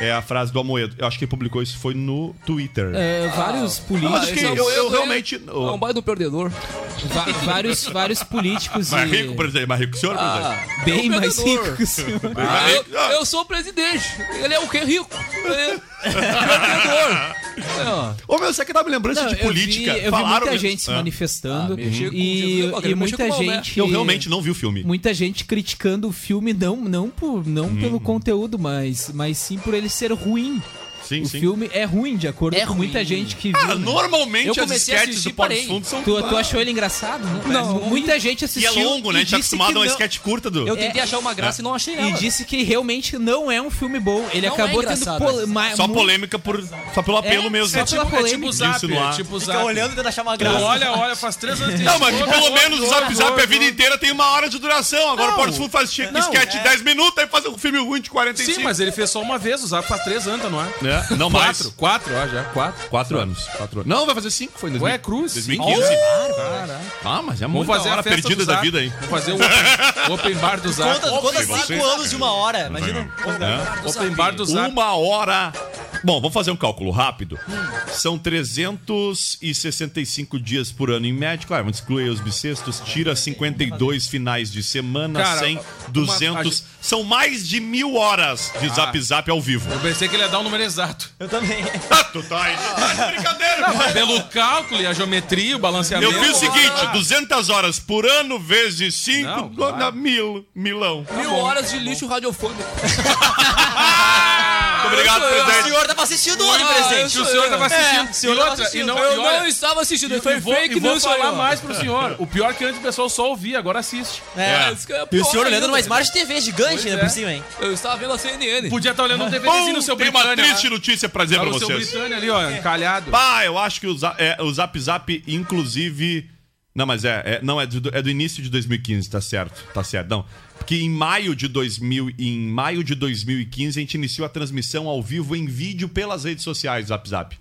É a frase do Amoedo. Eu acho que ele publicou isso foi no Twitter.
É, vários políticos.
Acho que
é
eu, eu
é-
realmente.
É um baita do perdedor.
va- vários, vários políticos.
Mais
e-
rico, presidente? Mais rico que o senhor, presidente?
Ah,
Bem
é um
mais
perdedor.
rico que o senhor.
Ah, eu, eu sou o presidente. Ele é o que rico. Ele é perdedor.
Ô, meu, você que tá me lembrando
Não,
de
eu vi-
política.
Eu vi,
Falaram
muita
mesmo.
gente se
Ah.
manifestando
Ah,
e,
Jesus,
e muita gente.
Eu realmente não vi o filme.
Muita gente criticando o filme não não por não
Hum.
pelo conteúdo, mas mas sim por ele ser ruim.
Sim,
o
sim.
filme é ruim de acordo
É
com muita
ruim.
gente que
Ah,
viu. né?
normalmente
Eu
as
comecei a
sketches
assistir,
do Porto
parei.
Fundo são...
Tu, tu achou ele engraçado? Não.
Não,
muita gente
E
assistiu.
é longo, né? A gente tá acostumado a uma
não-
sketch curta do...
Eu tentei achar uma graça e não achei ela.
E disse que realmente não é um filme bom. Ele
Não
acabou
é
tendo
engraçado,
pole-
mas
ma-
Só polêmica por... Só pelo apelo
É,
mesmo.
só
É tipo,
pela
é tipo zap, é tipo
Fica
zap.
olhando e tenta achar uma graça.
olha, olha, faz três anos
Não, mas pelo menos o Zap Zap a vida inteira tem uma hora de duração. Agora o Porto Fundo faz sketch de
é.
10 minutos, aí faz um filme ruim de 45.
Sim, mas ele fez só uma vez, o Zap faz três anos, não é?
É, não mais.
Quatro, quatro, ó, já, quatro.
Quatro anos. Quatro anos. Não, vai fazer cinco, foi em 2000.
Ué, Cruz.
2015.
Caraca.
Ah, mas é
Vamos
muita
fazer
hora
a festa
perdida
do
da
Zap.
vida aí.
Vamos fazer o open, open bar do Zap.
Conta, conta
você-
cinco anos de uma hora. Imagina.
É.
Open bar do Zap.
Uma hora. Bom, vamos fazer um cálculo rápido. São 365 dias por ano em média. Claro, vamos excluir os bissextos. Tira 52 finais de semana,
Cara,
100,
uma-
200.
a gente-
São mais de mil horas de Zap Zap ao vivo.
Eu pensei que ele ia dar o número exato.
Eu também.
Ah, tu tá aí. Brincadeira,
Não, pelo cálculo e a geometria, o balanceamento.
Eu fiz o seguinte:
Ah,
200 horas por ano vezes 5,
Não, claro.
mil, milão.
Mil horas de lixo radiofônico.
Muito obrigado,
O
presidente.
senhor tava assistindo onde,
Ah,
presidente?
Que o senhor tava assistindo.
É, o senhor
e outra,
assistindo.
E não,
Eu
e olha,
não estava assistindo,
e,
foi
e vou,
fake
e vou
news
falar
ó.
mais pro senhor. O pior é que antes o pessoal só ouvia, agora assiste.
É.
isso que é
E o senhor olhando numa. Smart TV gigante ainda
é.
por cima, hein?
Eu estava vendo a CNN.
Podia estar olhando um DVDzinho no seu
Tem uma
Britânia.
triste notícia pra dizer pra
no seu
vocês.
Britânia ali, ó, encalhado.
Pá, eu acho que o, é, o Zap Zap, inclusive. Não, mas é, é- não, é do, é do início de 2015, tá certo. Tá certo. Não. Porque em maio de 2000, em maio de 2015 a gente iniciou a transmissão ao vivo em vídeo pelas redes sociais do Zap Zap.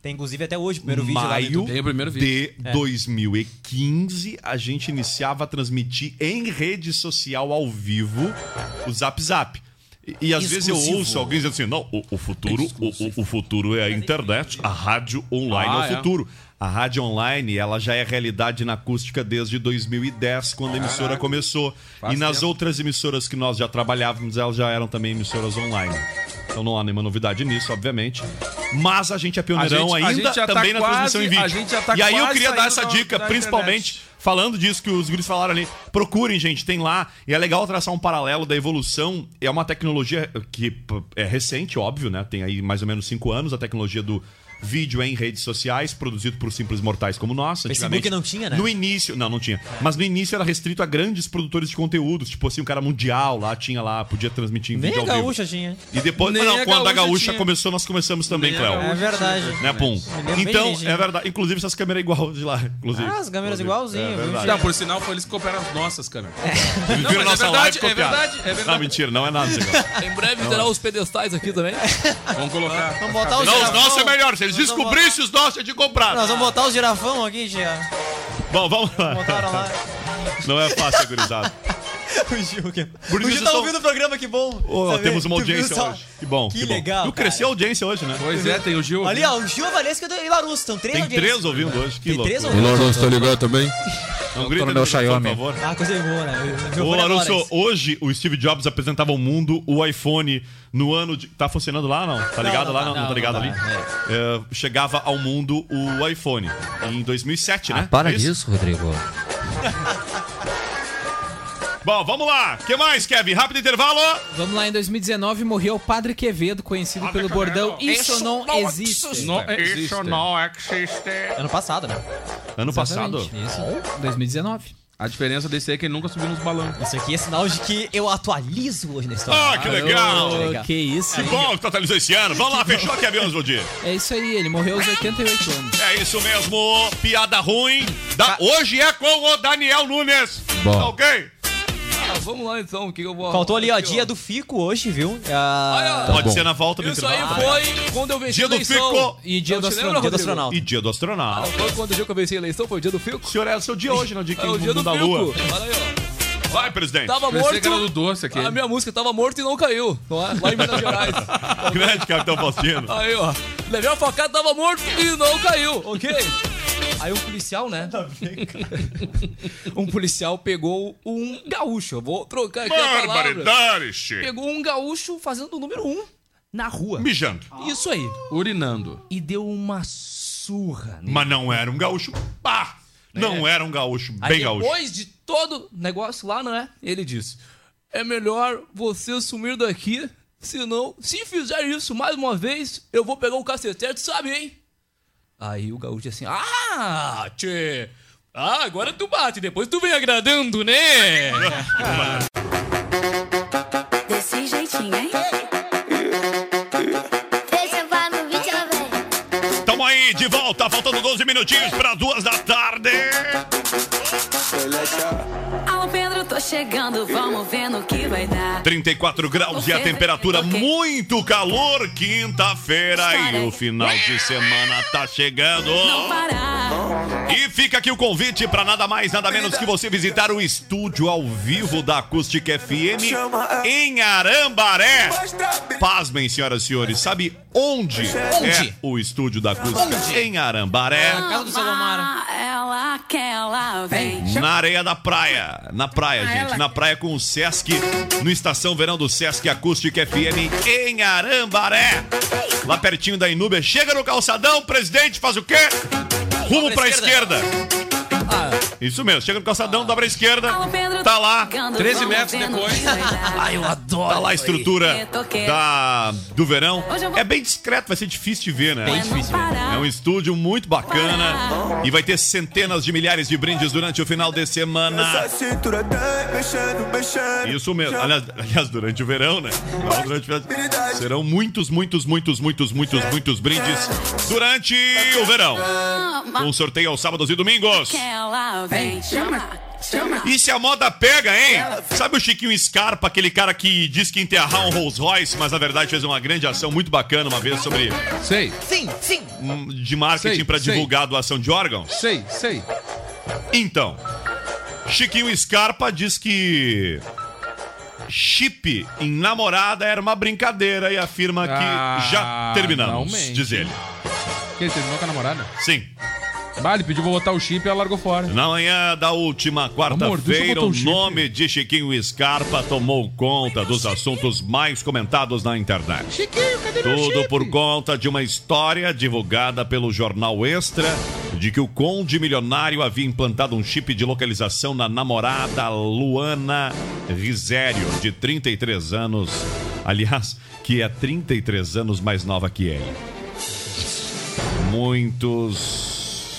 Tem inclusive até hoje o primeiro vídeo lá
maio.
Tem o primeiro vídeo.
de 2015 a gente iniciava a transmitir em rede social ao vivo o Zap Zap. E, e às vezes eu ouço alguém dizendo assim: não, o, o futuro, o, o- futuro é a internet, a rádio online
Ah,
é o
é.
A rádio online, ela já é realidade na acústica desde 2010, quando a emissora começou.
Faz
e nas
tempo.
outras emissoras que nós já trabalhávamos, elas já eram também emissoras online. Então não há nenhuma novidade nisso, obviamente. Mas a gente é pioneirão
A gente- a
ainda
gente já tá
também na
quase-
transmissão em vídeo.
a gente já tá
e aí eu queria dar essa dica,
da
principalmente
internet.
falando disso que os guris falaram ali. Procurem, gente, tem lá. E é legal traçar um paralelo da evolução. É uma tecnologia que é recente, óbvio, né? Tem aí mais ou menos cinco anos a tecnologia do vídeo em redes sociais, produzido por simples mortais como nós.
Facebook não tinha, né?
No início, não, não tinha. Mas no início era restrito a grandes produtores de conteúdos. Tipo assim, um cara mundial lá tinha lá, podia transmitir em
Nem
vídeo
a
ao vivo.
gaúcha tinha.
E depois,
Nem
não,
a
quando a
Gaúcha
gaúcha
tinha.
começou, nós começamos também,
Nem a
Cléo.
É verdade.
Né, Pum?
lembro bem
Então,
direitinho.
é verdade. Inclusive, essas câmeras igual de lá. Inclusive.
Ah, as câmeras
Inclusive.
igualzinho,
É
viu?
verdade.
Não, por sinal, foi eles que copiaram as nossas câmeras.
Eles
Não,
viram
mas é
nossa
verdade,
live e
é
copiaram.
verdade, é verdade.
Não, mentira, não é nada esse negócio.
Em breve terá os pedestais aqui também.
Vamos colocar.
Vamos botar os
Não, os nossos é melhor. Se eles
Vamos
descobrissem os nossos, de comprar.
Nós vamos botar os girafão aqui, já.
Bom, vamos lá.
Botaram lá.
Não é fácil, gurizada.
O Gil, que...
Por
o Gil tá ouvindo o programa, que bom. Sabe?
temos uma audiência
só?
hoje. Que bom.
Que
bom.
legal,
Viu, cresceu a audiência hoje, né?
Pois é, tem o Gil.
Ali, ó, o Gil, a Valesca e o Larus. Estão três
Tem três ouvindo hoje. Que
Tem
louco.
três
O
ouvindo.
Lourenço tá ligado também?
Não grita
Coronel
no microfone,
Xiaomi.
por favor.
Ah, coisa boa, né? O
Ô,
é
Larusso, hoje o Steve Jobs apresentava ao mundo o iPhone no ano de. Tá funcionando lá não? Tá ligado
não
lá?
tá,
Não, não,
não,
tá ligado
não
ali?
tá,
É, chegava ao mundo o iPhone em 2007, né?
Ah, para
É isso?
disso, Rodrigo.
Bom, vamos lá. O que mais, Kevin? Rápido intervalo.
Vamos lá, em 2019 morreu o Padre Quevedo, conhecido pelo bordão Isso não existe.
Não existe.
Isso não existe.
Ano passado, né?
Ano passado?
Isso, 2019.
A diferença desse aí é que ele nunca subiu nos balões.
Isso aqui é sinal de que eu atualizo hoje na história.
Ah, que legal.
Legal.
que isso,
Que
hein?
bom que tu atualizou esse ano. Vamos lá, fechou, Kevin Oswald.
É isso aí, ele morreu aos 88 anos.
É isso mesmo. Piada ruim. Da... Hoje é com o Daniel Nunes.
Bom.
Tá ok?
Ah, vamos lá então, o que eu vou.
Faltou ali, ó,
aqui,
dia do fico hoje, viu? Ah,
Olha,
Pode
bom.
ser na volta do
Isso aí
intervalo.
foi quando eu venci
Dia
a
do
eleição.
Fico.
E dia
Não
do
lembra,
dia do astronauta.
E dia do
Ah,
astronauta.
não foi quando o dia que eu venci a eleição, foi o dia do Fico?
O senhor é o seu dia hoje, não? Dia que
É o dia do
da
Fico.
lua.
Olha aí, ó.
Vai, presidente.
Tava morto.
que era do doce aqui.
A minha música tava morto e não caiu. Não é? Lá em Minas Gerais.
Grande Capitão Faustino.
Aí, ó. Levei a facada, tava morto e não caiu, ok? Aí um policial, né? um policial pegou um gaúcho. Eu vou trocar aqui a palavra.
Che.
Pegou um gaúcho fazendo o número um.
na rua.
Mijando.
Isso aí.
Urinando.
E deu uma surra nele.
Mas não era um gaúcho. Pá! Não
É.
era um gaúcho
Aí
bem gaúcho.
depois de todo o negócio lá, não é? Ele disse: É melhor você sumir daqui, senão, se fizer isso mais uma vez, eu vou pegar o cacetete, sabe, hein? Aí o gaúcho assim: Ah, tchê! Ah, agora tu bate, depois tu vem agradando, né?
Desse jeitinho, hein?
Deixa vai no vídeo, ela vem.
Tamo aí de volta, faltando 12 minutinhos para duas da tarde.
Chegando, vamos ver no que vai dar.
34 graus e a temperatura muito calor. Quinta-feira e o final de semana tá chegando. E fica aqui o convite para nada mais, nada menos que você visitar o estúdio ao vivo da Acústica FM em Arambaré. Pasmem, senhoras e senhores, sabe onde,
Onde?
é o estúdio da Acústica? Em Arambaré.
Casa do.
Vem.
Na areia da praia. Na praia,
Ah,
gente.
ela-
Na praia com o Sesc. No Estação Verão do Sesc Acústica FM em Arambaré. Lá pertinho da Inúbia. Chega no calçadão, presidente, faz o quê? Rumo
Dobra
pra
à
esquerda.
Ah.
Isso mesmo. Chega no calçadão, dobra a esquerda. Tá lá.
13 metros depois.
Ai, eu adoro.
Tá lá a estrutura da, do verão. É bem discreto, vai ser difícil de ver, né?
Bem difícil.
É um estúdio muito bacana e vai ter centenas de milhares de brindes durante o final de semana. Isso mesmo. Aliás, aliás, durante o verão, né? Não, durante o verão. Serão muitos, muitos, muitos, muitos, muitos, muitos brindes durante o verão. Com sorteio aos sábados e domingos.
Ela vem. Chama, chama.
E se a moda pega, hein? Sabe o Chiquinho Scarpa, aquele cara que diz que enterrar um Rolls Royce, mas na verdade fez uma grande ação muito bacana uma vez sobre
Sei,
Sim, sim.
de marketing
sei.
divulgar a doação de órgãos?
sei, sei.
Então, Chiquinho Scarpa diz que chip em namorada era uma brincadeira e afirma que
Ah,
já terminamos, diz ele.
Que ele terminou com a namorada?
Sim.
Bah, ele pediu pra botar o chip e ela largou fora.
Na manhã da última quarta-feira, o
um
nome de Chiquinho Scarpa tomou conta dos assuntos mais comentados na internet.
Chiquinho, cadê meu
Tudo
chip?
por conta de uma história divulgada pelo jornal Extra de que o conde milionário havia implantado um chip de localização na namorada Luana Risério, de 33 anos. Aliás, que é 33 anos mais nova que ele. Muitos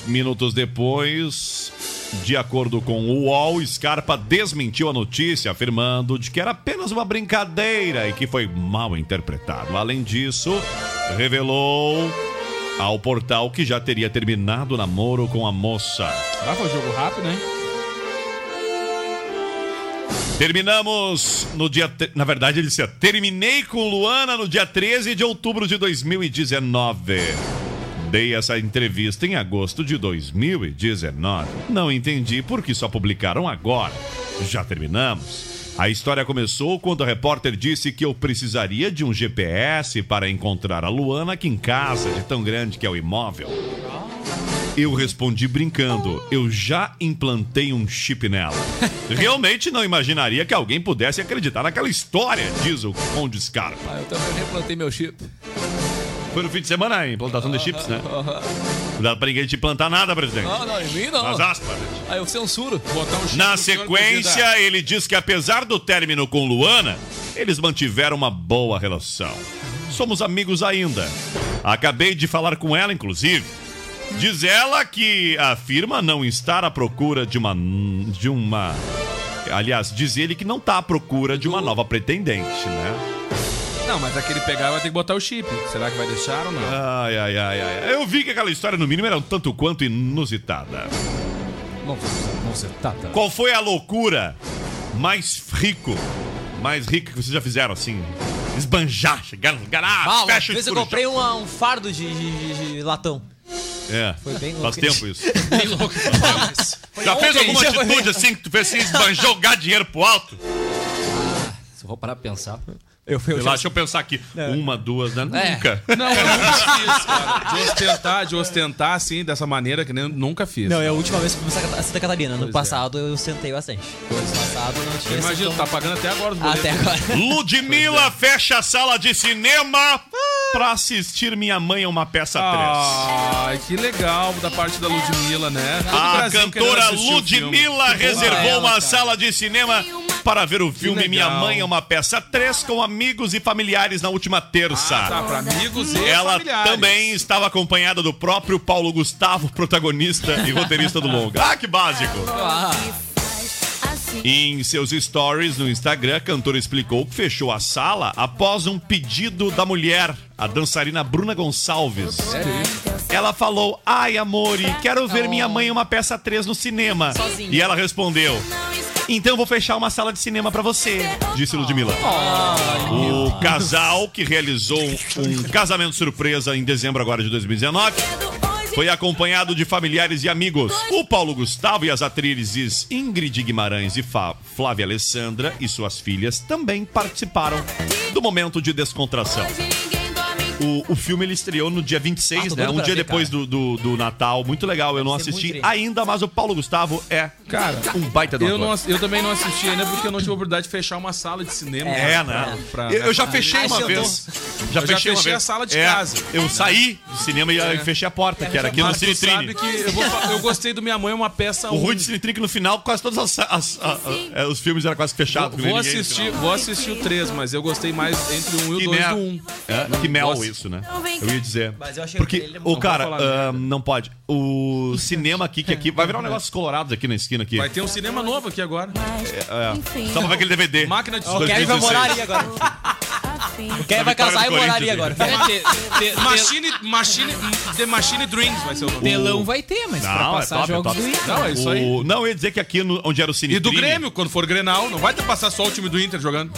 minutos depois, de acordo com o UOL, Scarpa desmentiu a notícia, afirmando de que era apenas uma brincadeira e que foi mal interpretado. Além disso, revelou ao portal que já teria terminado o namoro com a moça.
Ah, foi jogo rápido, hein?
Terminamos no dia. Na verdade, ele disse: terminei com Luana no dia 13 de outubro de 2019. Dei essa entrevista em agosto de 2019. Não entendi por que só publicaram agora. Já terminamos. A história começou quando a repórter disse que eu precisaria de um GPS para encontrar a Luana aqui em casa, de tão grande que é o imóvel. Eu respondi brincando, eu já implantei um chip nela. Realmente não imaginaria que alguém pudesse acreditar naquela história, diz o Conde Scarpa.
Ah, eu também replantei meu chip.
Foi no fim de semana a implantação de chips, né? Não dá pra ninguém te implantar nada, presidente.
Não, não, em mim não.
Nas aspas.
Aí eu censuro.
Botar um chip
Na sequência, ele diz que apesar do término com Luana, eles mantiveram uma boa relação. Somos amigos ainda. Acabei de falar com ela, inclusive. Diz ela que afirma não estar à procura de uma. de uma. Aliás, diz ele que não está à procura de uma nova pretendente, né?
Não, mas aquele pegar vai ter que botar o chip. Será que vai deixar ou não?
Ai, ai, ai, ai. Eu vi que aquela história, no mínimo, era um tanto quanto inusitada.
Tá.
Qual foi a loucura mais rico, mais rica que vocês já fizeram, assim? Esbanjar, chegar no lugar, ah,
uma
fecha
vez eu comprei uma- um fardo de, de- de- de latão.
É,
Foi bem
faz
louco.
tempo isso.
Bem louco.
Já fez alguma
já foi
atitude assim que tu fez assim, esbanjar, jogar dinheiro pro alto?
Vou parar pra pensar.
Eu,
Sei lá, deixa eu pensar aqui. Uma, duas, né?
É.
Nunca.
Não, eu nunca fiz, cara. De ostentar, de ostentar assim, dessa maneira que nem nunca fiz.
Não, é a última vez que eu fui pra Santa Catarina. No
Pois é.
passado eu sentei bastante. Ano passado não tinha
Imagina, tá pagando até agora os boletos.
Até agora.
Ludmilla fecha a sala de cinema pra assistir Minha Mãe é uma Peça 3.
Ai, que legal da parte da Ludmilla, né? Todo
A cantora. Ludmilla reservou
ela,
uma
cara.
sala de cinema para ver o filme Minha. Mãe é uma Peça 3 com amigos e familiares na última terça.
Ah, tá, pra amigos e
Ela
familiares.
também estava acompanhada do próprio Paulo Gustavo, protagonista e roteirista do longa. Ah, que básico! Em seus stories no Instagram, a cantora explicou que fechou a sala após um pedido da mulher, a dançarina Bruna Gonçalves. Ela falou: Ai, amore, quero ver minha mãe em uma peça 3 no cinema.
Sozinha.
E ela respondeu: Então vou fechar uma sala de cinema pra você, disse Ludmilla. O casal que realizou um casamento surpresa em dezembro agora de 2019 foi acompanhado de familiares e amigos. O Paulo Gustavo e as atrizes Ingrid Guimarães e Fa- Flávia Alessandra e suas filhas também participaram do momento de descontração. O, o filme ele estreou no dia 26,
Ah, tô
né? Um
pra
dia
ver,
depois do, do, do Natal. Muito legal. Eu não
ser
assisti ainda, mas o Paulo Gustavo é
Cara,
um baita do
Eu, não, eu também não assisti ainda porque eu não tive a oportunidade de fechar uma sala de cinema.
É,
pra-
né?
pra-
eu, eu já
pra-
fechei uma
se eu
vez.
Eu já fechei
uma vez.
a sala de
É,
casa.
Eu saí do cinema e
É.
fechei a porta, que era aqui no Cine Trine.
sabe que eu, vou eu gostei do Minha Mãe, uma peça
O
um.
ruim de Cine Trine que no final, quase todos as, é, os filmes eram quase fechados.
Vou, assistir, vou assistir o 3, mas eu gostei mais entre o 1 e o
Que
2
mel.
do 1.
É, que mel
Gosto.
Isso, né? Eu ia dizer.
Mas eu achei
Porque,
ele
o cara, ah, não pode. O cinema aqui, que aqui vai virar um negócio colorados aqui na esquina aqui.
Vai ter um cinema novo aqui agora.
É, só pra ver aquele DVD.
Máquina de
O Kevin vai
2016.
morar ali agora. O Kevin vai casar e morar ali agora.
Machine, Machine, The Machine Dreams vai ser o nome.
Telão vai ter, mas pra
Não, é
passar
top, é
jogos
top.
do Inter.
Não, é isso aí.
O- não, eu ia dizer que aqui no- onde era o Cine
E do Grêmio, quando for Grenal, não vai ter passar só o time do Inter jogando.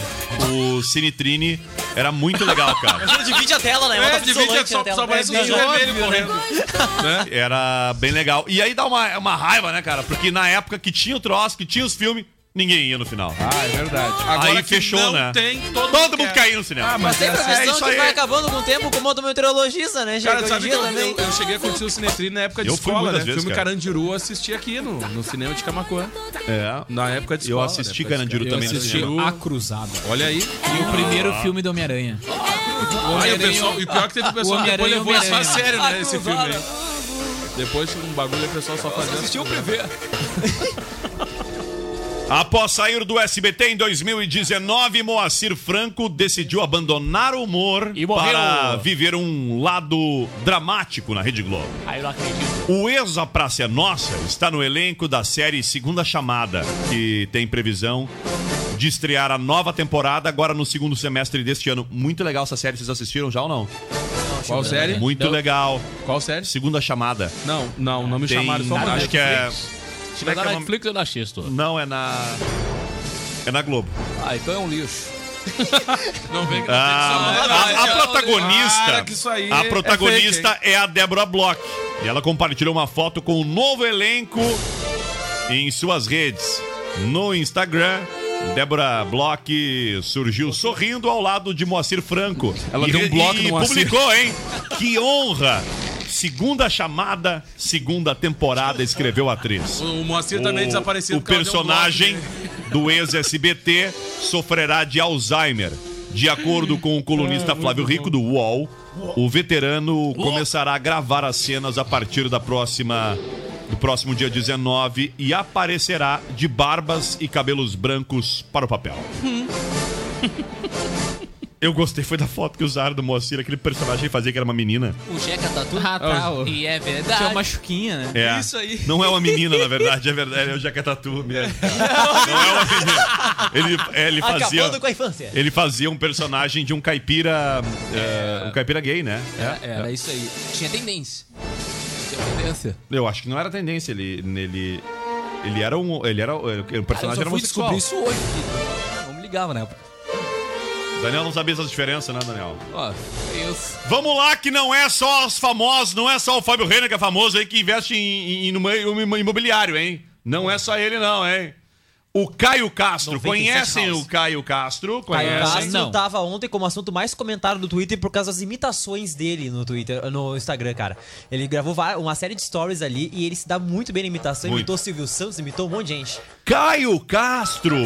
o Cine Trine era muito legal, cara.
Você divide a tela, né?
É,
Bota
divide
isolante
só,
na tela.
só aparece um
É
vermelho correndo. né?
Era bem legal. E aí dá uma, uma raiva, né, cara? Porque na época que tinha o troço, que tinha os filmes, ninguém ia no final.
Ah, é verdade. Agora
aí fechou,
não
né?
tem, todo,
Todo mundo
quer.
caiu no cinema.
Ah,
Mas tem
é
a
assim.
impressão
isso
que
aí.
vai acabando com o tempo como o meteorologista, né?
Cara, sabe
dia
eu,
também.
eu, eu cheguei a curtir o Cinetrine na época de
Eu fui
escola, né?
vezes,
filme
cara.
Carandiru eu assisti aqui no, no cinema de Camacuã.
É.
Na época de
Eu
escola.
assisti
na época de
Carandiru
escola.
também no
assisti
cinema.
A Cruzada.
Olha aí.
E o primeiro filme do Homem-Aranha.
Aí o pessoal, e pior que teve o pessoal que depois levou isso a sério, né?
Ah,
Esse filme aí. Depois um bagulho o pessoal só fazia. Assistiu o PV.
Após sair do SBT em 2019, Moacir Franco decidiu abandonar o humor
E morreu.
para viver um lado dramático na Rede Globo.
Aí eu não acredito.
O ex A Praça é Nossa está no elenco da série Segunda Chamada, que tem previsão de estrear a nova temporada agora no segundo semestre deste ano. Muito legal essa série, vocês assistiram já ou não?
Qual série?
Muito
Não.
legal.
Qual série?
Segunda Chamada.
Não, não, não me
Tem-
chamaram. Só
acho que é...
Se
é
não
que
na
é?
Netflix, eu não assisto.
Não, é na... É na Globo.
Ah, então é um lixo.
Não vem que
Ah, a, a
Para,
protagonista,
que isso aí
a
é
protagonista
fake,
é, a Débora Bloch. E ela compartilhou uma foto com o novo elenco em suas redes. No Instagram, Débora Bloch surgiu sorrindo ao lado de Moacir Franco.
Ela
e,
deu um bloco
e
no Moacir.
publicou, hein? Que honra! Segunda chamada, segunda temporada, escreveu a atriz.
O Moacir também desapareceu
O personagem do ex-SBT sofrerá de Alzheimer. De acordo com o colunista Flávio Rico do UOL, o veterano começará a gravar as cenas a partir da próxima do próximo dia 19 e aparecerá de barbas e cabelos brancos para o papel. Eu gostei, foi da foto que usaram do Moacir, aquele personagem que fazia que era uma menina.
O Jeca Tatu.
Ah, tá. o-
E é
Tinha
verdade.
uma chuquinha, né?
É.
Isso aí.
Não é uma menina, na verdade, é verdade, é o Jaquetatu mesmo. Não é uma menina. Ele, é, ele fazia.
Acabando com a infância.
Ele fazia um personagem de um caipira. é, um caipira gay, né? É,
Era isso aí. Tinha tendência. Tinha tendência.
Eu acho que não era tendência. Ele. Ele, ele era um. Ele era. O
Cara, eu
personagem
só
era
fui
homossexual.
descobrir isso hoje. aqui. Não me ligava na época.
Daniel não sabia essa diferença, né, Daniel?
Ó, é isso.
Vamos lá, que não é só os famosos, não é só o Fábio Renner que é famoso aí que investe em, em, em- imobiliário, hein? Não é só ele, não, hein? O Caio Castro.
97
Conhecem
House.
o Caio Castro?
Caio
Conhecem?
Castro tava ontem como assunto mais comentado do Twitter por causa das imitações dele no Twitter, no Instagram, cara. Ele gravou uma série de stories ali e ele se dá muito bem na imitação.
Muito.
Imitou Silvio Santos, imitou um monte de gente.
Caio Castro.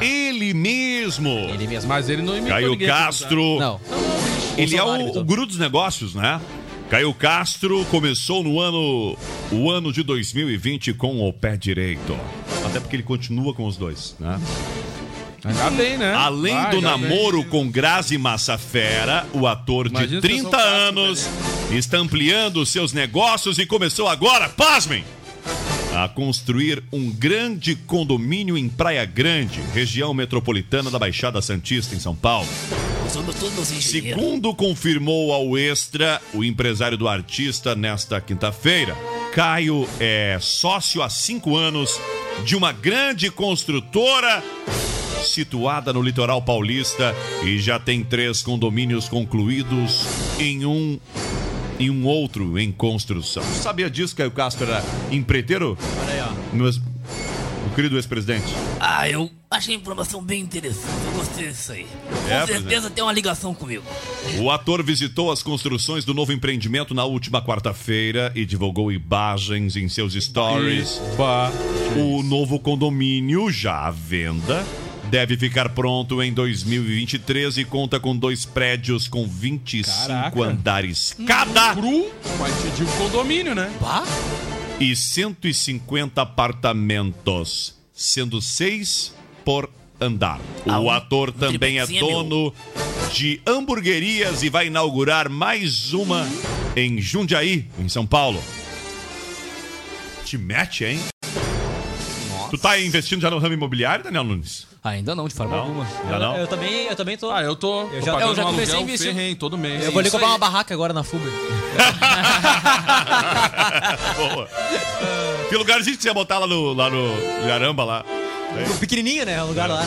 Ele mesmo.
Ele mesmo.
Mas ele não imitou
Caio
ninguém,
Castro.
Não.
Ele é o, o guru dos negócios, né? Caio Castro começou no ano o ano de 2020 com o pé direito. Até porque ele continua com os dois, né?
Ainda bem, né?
Além
Vai,
do namoro com Grazi Massafera, o ator de
Imagina se
30
eu sou fácil,
anos está ampliando seus negócios e começou agora, pasmem, a construir um grande condomínio em Praia Grande, região metropolitana da Baixada Santista, em São Paulo.
Somos todos engenheiros.
Segundo confirmou ao Extra, o empresário do artista nesta quinta-feira, Caio é sócio há cinco anos de uma grande construtora situada no litoral paulista e já tem três condomínios concluídos em um e um outro em construção. Sabia disso, Caio Castro era empreiteiro?
Olha aí, ó.
Querido ex-presidente.
Ah, eu achei a informação bem interessante. Eu gostei disso aí. Com
É,
certeza
presidente.
tem uma ligação comigo.
O ator visitou as construções do novo empreendimento na última quarta-feira e divulgou imagens em seus stories. O novo condomínio, já à venda, deve ficar pronto em 2023 e conta com dois prédios com 25
Caraca.
andares cada.
Cru, mas de um condomínio, né?
E 150 apartamentos, sendo seis por andar.
Ah,
O
um
ator também é
meu.
dono de hamburguerias e vai inaugurar mais uma em Jundiaí, em São Paulo. Te mete, hein? Tu tá investindo já no ramo imobiliário, Daniel Nunes?
Ainda não, de forma
Não?
alguma.
Ainda não?
Eu também, eu também tô.
Ah, eu tô.
Eu
tô
já- eu já
um
comecei a investir.
ferrenho todo mês.
Eu vou ali comprar
aí.
uma barraca agora na Fuber.
Boa. Que lugarzinho que você ia botar lá no, lá no Garamba lá?
Pequenininho, né? O lugar lá.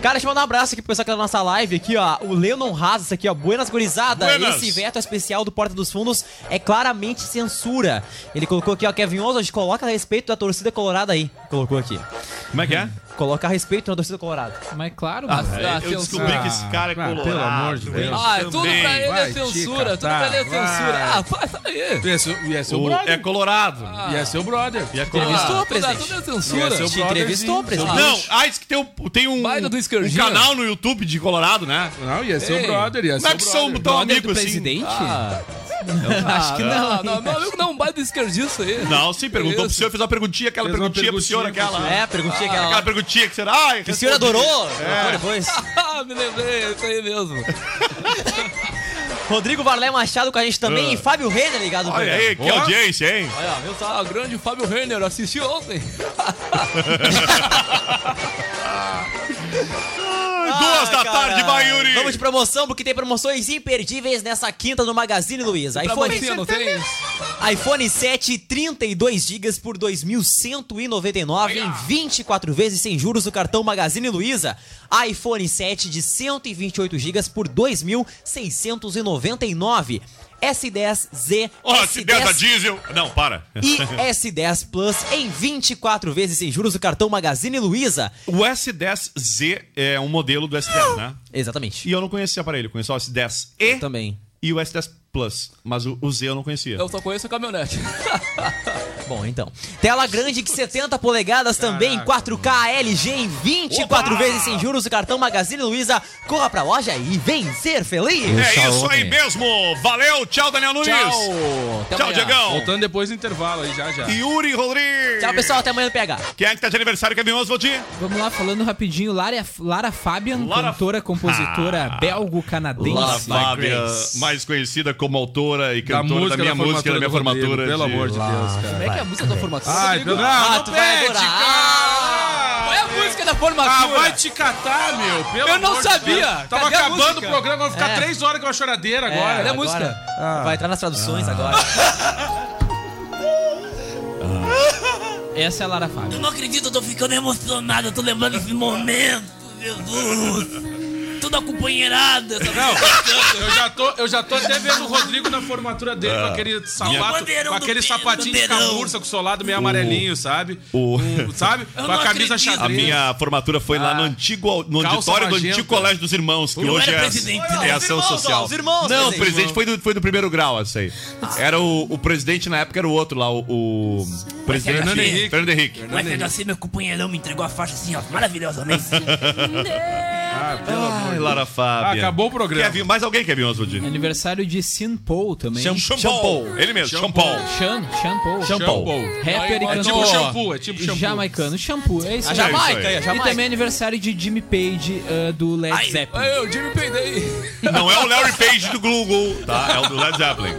Cara, deixa eu mandar um abraço aqui pro pessoal que tá na nossa live aqui, ó. O Leonon Razas aqui, ó. Buenas gurizada.
Buenas.
Esse veto especial do Porta dos Fundos é claramente censura. Ele colocou aqui, ó, Kevin Oswald, coloca a respeito da torcida colorada aí. Colocou aqui.
Como é que é?
Coloca a respeito na torcida colorada.
Mas claro,
Ah,
mas-
é, eu descobri que esse cara é
Ah,
colorado.
pelo amor de Deus.
Ah, tudo
também.
pra ele
Vai
é censura, tudo
catar,
pra ele é censura.
vai.
Ah, faz aí.
Ia ser, ia ser o
O-
brother.
é colorado.
Ia ser o brother.
E é
Entrevistou,
colorado.
tudo,
presidente.
tudo é censura.
o
Te
brotherzinho,
entrevistou, presidente.
seu
Não, ah, isso que tem um, tem um,
Baita do
um canal no YouTube de Colorado, né?
Não, ia ser
Ei.
o brother. Ia
Como
ser
é
o
que são
brother.
tão amigos assim?
presidente?
Ah,
Acho que não.
não, não, meu amigo não, vai do esquerdista aí.
Não, sim, perguntou pro senhor, fez uma perguntinha, aquela perguntinha pro senhor,
perguntinha
aquela.
É, perguntinha aquela
Aquela
lá.
Perguntinha que será. Ai,
Que o senhor adorou? Colocou depois.
Ah, me lembrei, é isso aí mesmo.
Rodrigo Varlé Machado com a gente também
Ah.
e Fábio Renner ligado
Olha aí, que audiência, hein?
Olha, só?
Ah, grande Fábio Renner, assisti ontem.
Duas da
Ah,
tarde,
cara.
vai, Yuri.
Vamos de promoção, porque tem promoções imperdíveis nessa quinta no Magazine Luiza. IPhone,
mocinha, não tem?
iPhone 7 32 GB por 2.199 em 24 vezes sem juros no cartão Magazine Luiza. iPhone 7 de 128 GB por 2.699. S10Z,
Ó, S10 da diesel. Não, para.
e S10 Plus em 24 vezes sem juros no cartão Magazine Luiza.
O S10Z é um modelo do S10, né?
Exatamente.
E eu não conhecia ele, conheço só o S10E
Também.
e o S10 Plus, mas o, o Z eu não conhecia.
Eu só conheço a caminhonete.
Bom, então. Tela grande de 70 polegadas também, 4K LG em 24 vezes sem juros no cartão Magazine Luiza. Corra pra loja e vem ser feliz.
É isso aí mesmo. Valeu, tchau, Daniel Nunes.
Tchau.
Até
Tchau. Diegão.
Voltando depois do intervalo aí, já, já.
Yuri Rodrigues.
Tchau, pessoal. Até amanhã no PH.
Quem é que tá de aniversário, Kevin Oswald?
Vamos lá, falando rapidinho. Lara, Lara Fabian,
Lara-
cantora, compositora
Ah.
belgo-canadense.
Lara Fábia, mais conhecida como autora e
Da
cantora da,
música
minha
da
música, da minha
formatura. Rodrigo, pelo
de-
amor de Deus, cara.
Como é que é a música da formatura?
Ai,
Rodrigo?
pelo... não,
Ah,
não
tu vai
pede,
adorar.
cara!
Qual é a música da formatura?
Ah, vai te catar, meu. Pelo
Eu não
amor de
sabia.
Deus. Tava
Cadê
acabando o programa, vai ficar
É.
três horas com a choradeira agora.
Cadê a música?
Vai entrar nas traduções agora.
Essa é a Lara
Eu
Fabian.
não acredito, eu tô ficando emocionado, eu tô lembrando desse momento, Jesus. Toda a companheirada. Essa
Não, eu já, tô, eu já tô até vendo o Rodrigo na formatura dele
É.
com aquele sapato, com
do
aquele sapatinho de camurça com o solado meio amarelinho, sabe?
O...
Um, sabe?
Eu
Com a
não
camisa xadrez.
A minha formatura foi lá no antigo no
Calça
auditório do
magenta.
antigo Colégio dos Irmãos, que
Eu
hoje
era
é,
presidente, né?
é ação
irmãos, ó,
social.
os irmãos,
Não, o
presidente.
foi do, foi do primeiro grau, essa aí. Era o, o presidente na época era o outro lá, o, o presidente
Fernando
Henrique. Fernando Henrique.
Mas assim, meu companheirão me entregou a faixa assim, ó, maravilhosamente.
Ai, Lara Fábia.
Ah, acabou o programa.
Kevin, mais alguém, Kevin Oswald?
Aniversário de Sean Paul também.
Shampoo. Ele mesmo, Shampoo.
Sean, Sean Paul.
Shampoo.
Rapper e
É tipo
cantor
shampoo, é tipo shampoo.
jamaicano. Shampoo, é isso
A
aí.
Jamaica,
isso aí.
é a
E
Jamaica.
também aniversário de Jimmy Page uh, do Led
Ai,
Zeppelin.
O Jimmy peidei.
Não é o Larry Page do Google, tá? É o do Led Zeppelin.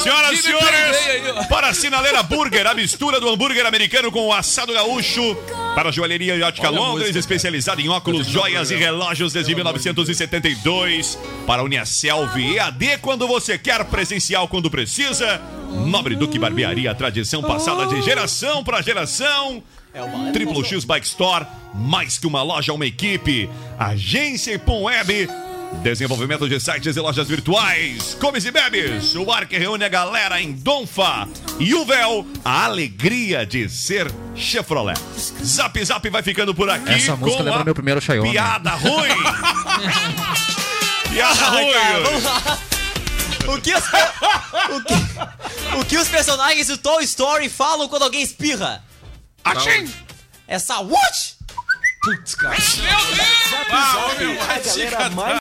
Senhoras e
Jimmy Page aí,
senhores,
ó.
para a Sinaleira Burger, a mistura do hambúrguer americano com o assado gaúcho. Para a joalheria e ótica
Olha a
Londres,
música,
especializada em óculos, joias e relógios desde 1972. Para a Uniaselv EAD, quando você quer presencial, quando precisa. Nobre Duque Barbearia, tradição passada de geração para geração. Triple X Bike Store, mais que uma loja, uma equipe. Agência Ipom Web, desenvolvimento de sites e lojas virtuais. Comes e bebes, o ar que reúne a galera em Donfa. E o Véu, a alegria de ser Chevrolet. Zap Zap vai ficando por aqui
Essa música
com
lembra
a
meu primeiro Xiaomi.
piada ruim. piada
Ai, cara,
ruim.
vamos lá. O que, os, o, que, o que os personagens do Toy Story falam quando alguém espirra?
Achim!
Essa what?
Putz, cara. Meu Deus! Ah, meu, vai te catar.